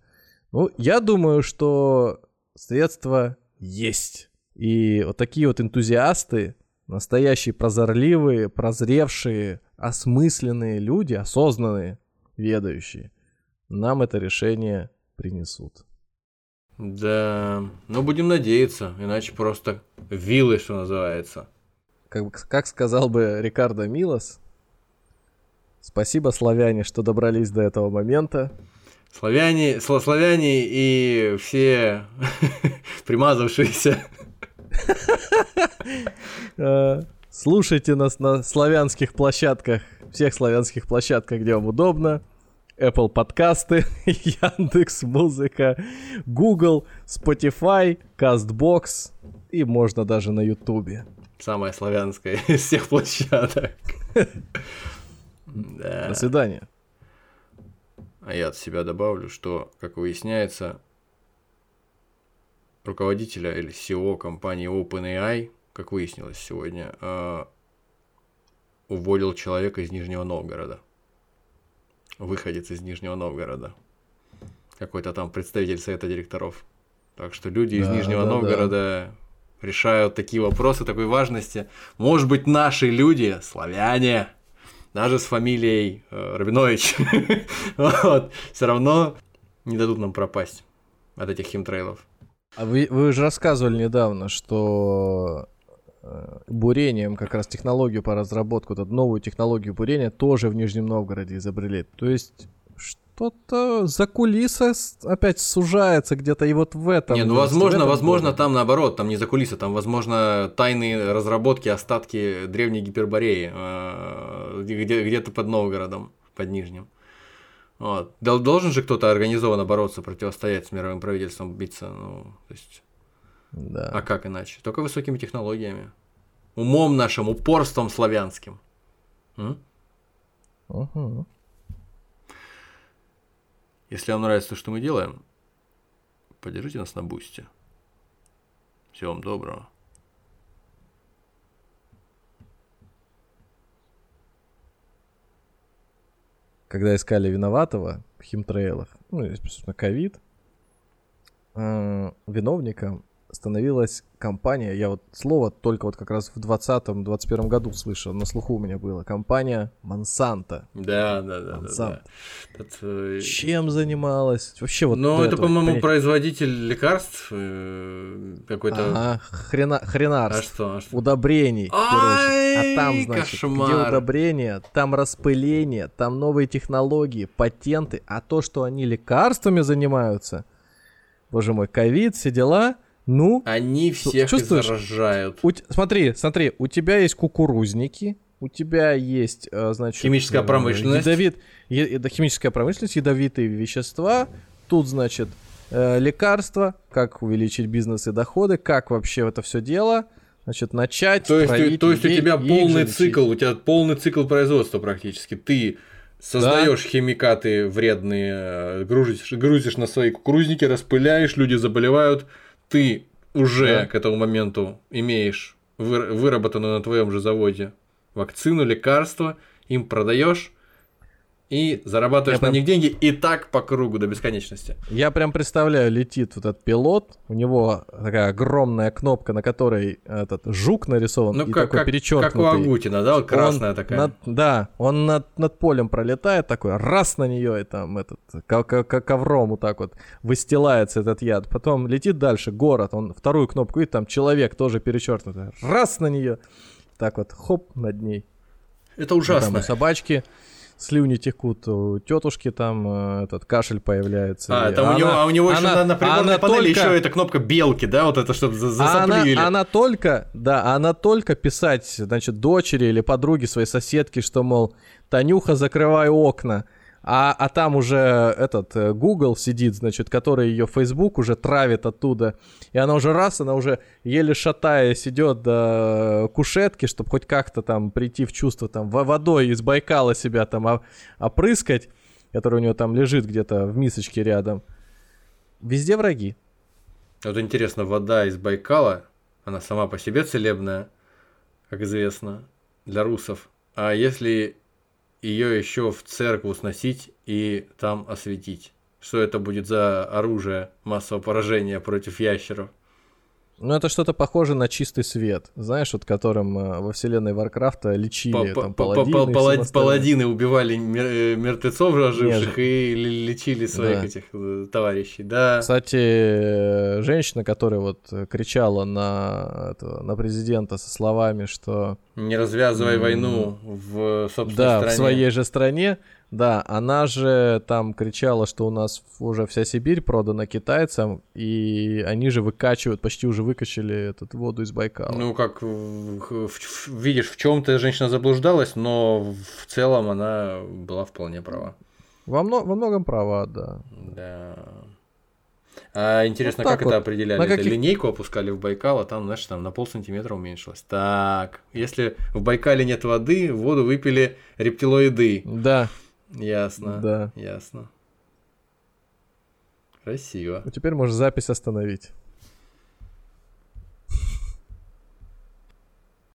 Ну, я думаю, что средства есть. И вот такие вот энтузиасты, настоящие прозорливые, прозревшие, осмысленные люди, осознанные, ведающие, нам это решение принесут. Да, ну будем надеяться, иначе просто вилы, что называется. Как, как сказал бы Рикардо Милос, спасибо, славяне, что добрались до этого момента. Славяне, славяне и все примазавшиеся. А, Слушайте нас на славянских площадках, всех славянских площадках, где вам удобно. Apple подкасты, Яндекс Музыка, Google, Spotify, Castbox и можно даже на Ютубе. Самая славянская из всех площадок. До свидания. А я от себя добавлю, что, как выясняется, руководителя или SEO компании OpenAI – как выяснилось сегодня, э, уволил человека из Нижнего Новгорода. Выходец из Нижнего Новгорода. Какой-то там представитель совета директоров. Так что люди да, из Нижнего да, Новгорода да. решают такие вопросы такой важности. Может быть, наши люди, славяне, даже с фамилией э, Рабинович, вот, все равно не дадут нам пропасть от этих химтрейлов. А вы, вы же рассказывали недавно, что бурением, как раз технологию по разработку, вот новую технологию бурения тоже в Нижнем Новгороде изобрели. То есть что-то за кулиса опять сужается где-то и вот в этом. Не, ну возможно, этом возможно году. там наоборот, там не за кулиса, там возможно тайные разработки, остатки древней гипербореи э, где, где-то под Новгородом, под Нижним. Вот. Должен же кто-то организованно бороться, противостоять с мировым правительством, биться. Ну, то есть да. А как иначе? Только высокими технологиями. Умом нашим, упорством славянским. М? Угу. Если вам нравится то, что мы делаем, поддержите нас на бусте. Всего вам доброго. Когда искали виноватого в химтрейлах, ну, собственно, ковид, э, виновником становилась компания, я вот слово только вот как раз в 2020-2021 году слышал, на слуху у меня было, компания Monsanto. Да, да, да. Monsanto. да, да. Э, Чем занималась? Вообще вот Ну, это, по-моему, понять... производитель лекарств э, какой-то... Ага, хрена... хренарств. А что? А что? Удобрений, Ай, А там, значит, кошмар. где удобрения, там распыление, там новые технологии, патенты, а то, что они лекарствами занимаются, боже мой, ковид, все дела, ну, они всех чувствуешь? заражают. У, смотри, смотри, у тебя есть кукурузники, у тебя есть, э, значит, химическая э, промышленность, ядовит, е, химическая промышленность, ядовитые вещества. Тут, значит, э, лекарства, как увеличить бизнес и доходы, как вообще это все дело, значит, начать. То есть, то есть у тебя полный цикл, у тебя полный цикл производства практически. Ты создаешь да. химикаты вредные, грузишь, грузишь на свои кукурузники, распыляешь, люди заболевают ты уже да. к этому моменту имеешь выработанную на твоем же заводе вакцину, лекарство, им продаешь, и зарабатываешь Я на них деньги и так по кругу до бесконечности. Я прям представляю, летит вот этот пилот, у него такая огромная кнопка, на которой этот жук нарисован Ну, и как, такой как, перечеркнутый. как у Агутина, да, вот красная Он такая. над- да, он над, над полем пролетает такой, раз на нее и там этот ко- ковром вот так вот выстилается этот яд. Потом летит дальше, город, он вторую кнопку, и там человек тоже перечеркнутый, раз на нее, так вот, хоп, над ней. Это Там ужасно. у собачки слюни текут, у тетушки там э, этот кашель появляется. А, там у она- него, а у него еще она- на, на приборной она панели только- еще эта кнопка белки, да, вот это, чтобы за- а она, она только, да, она только писать, значит, дочери или подруге своей соседки, что, мол, Танюха, закрывай окна. А, а там уже этот э, Google сидит, значит, который ее Facebook уже травит оттуда. И она уже раз, она уже еле шатаясь идет до кушетки, чтобы хоть как-то там прийти в чувство, там, во- водой из Байкала себя там опрыскать, который у нее там лежит где-то в мисочке рядом. Везде враги. Вот интересно, вода из Байкала, она сама по себе целебная, как известно, для русов. А если ее еще в церковь сносить и там осветить? Что это будет за оружие массового поражения против ящеров? Ну, это что-то похоже на чистый свет, знаешь, вот которым э, во вселенной Варкрафта лечили там па- па- паладины. палад-. Паладины убивали э, мертвецов Нет. и лечили своих Да. этих э, товарищей. Да. Кстати, женщина, которая вот кричала на, на президента со словами, что Не развязывай войну в собственной да, стране. в своей же стране, да, она же там кричала, что у нас уже вся Сибирь продана китайцам, и они же выкачивают, почти уже выкачали этот воду из Байкала. Ну, как видишь, в чем-то женщина заблуждалась, но в целом она была вполне права. во, мно- во многом права, да. Да. А интересно, Вот так как это вот. определяли? На Это каких- линейку опускали в Байкал, а там, знаешь, там на полсантиметра уменьшилось. Так, если в Байкале нет воды, воду выпили рептилоиды. Да, Ясно. Да. Ясно. Красиво. ну теперь можешь запись остановить.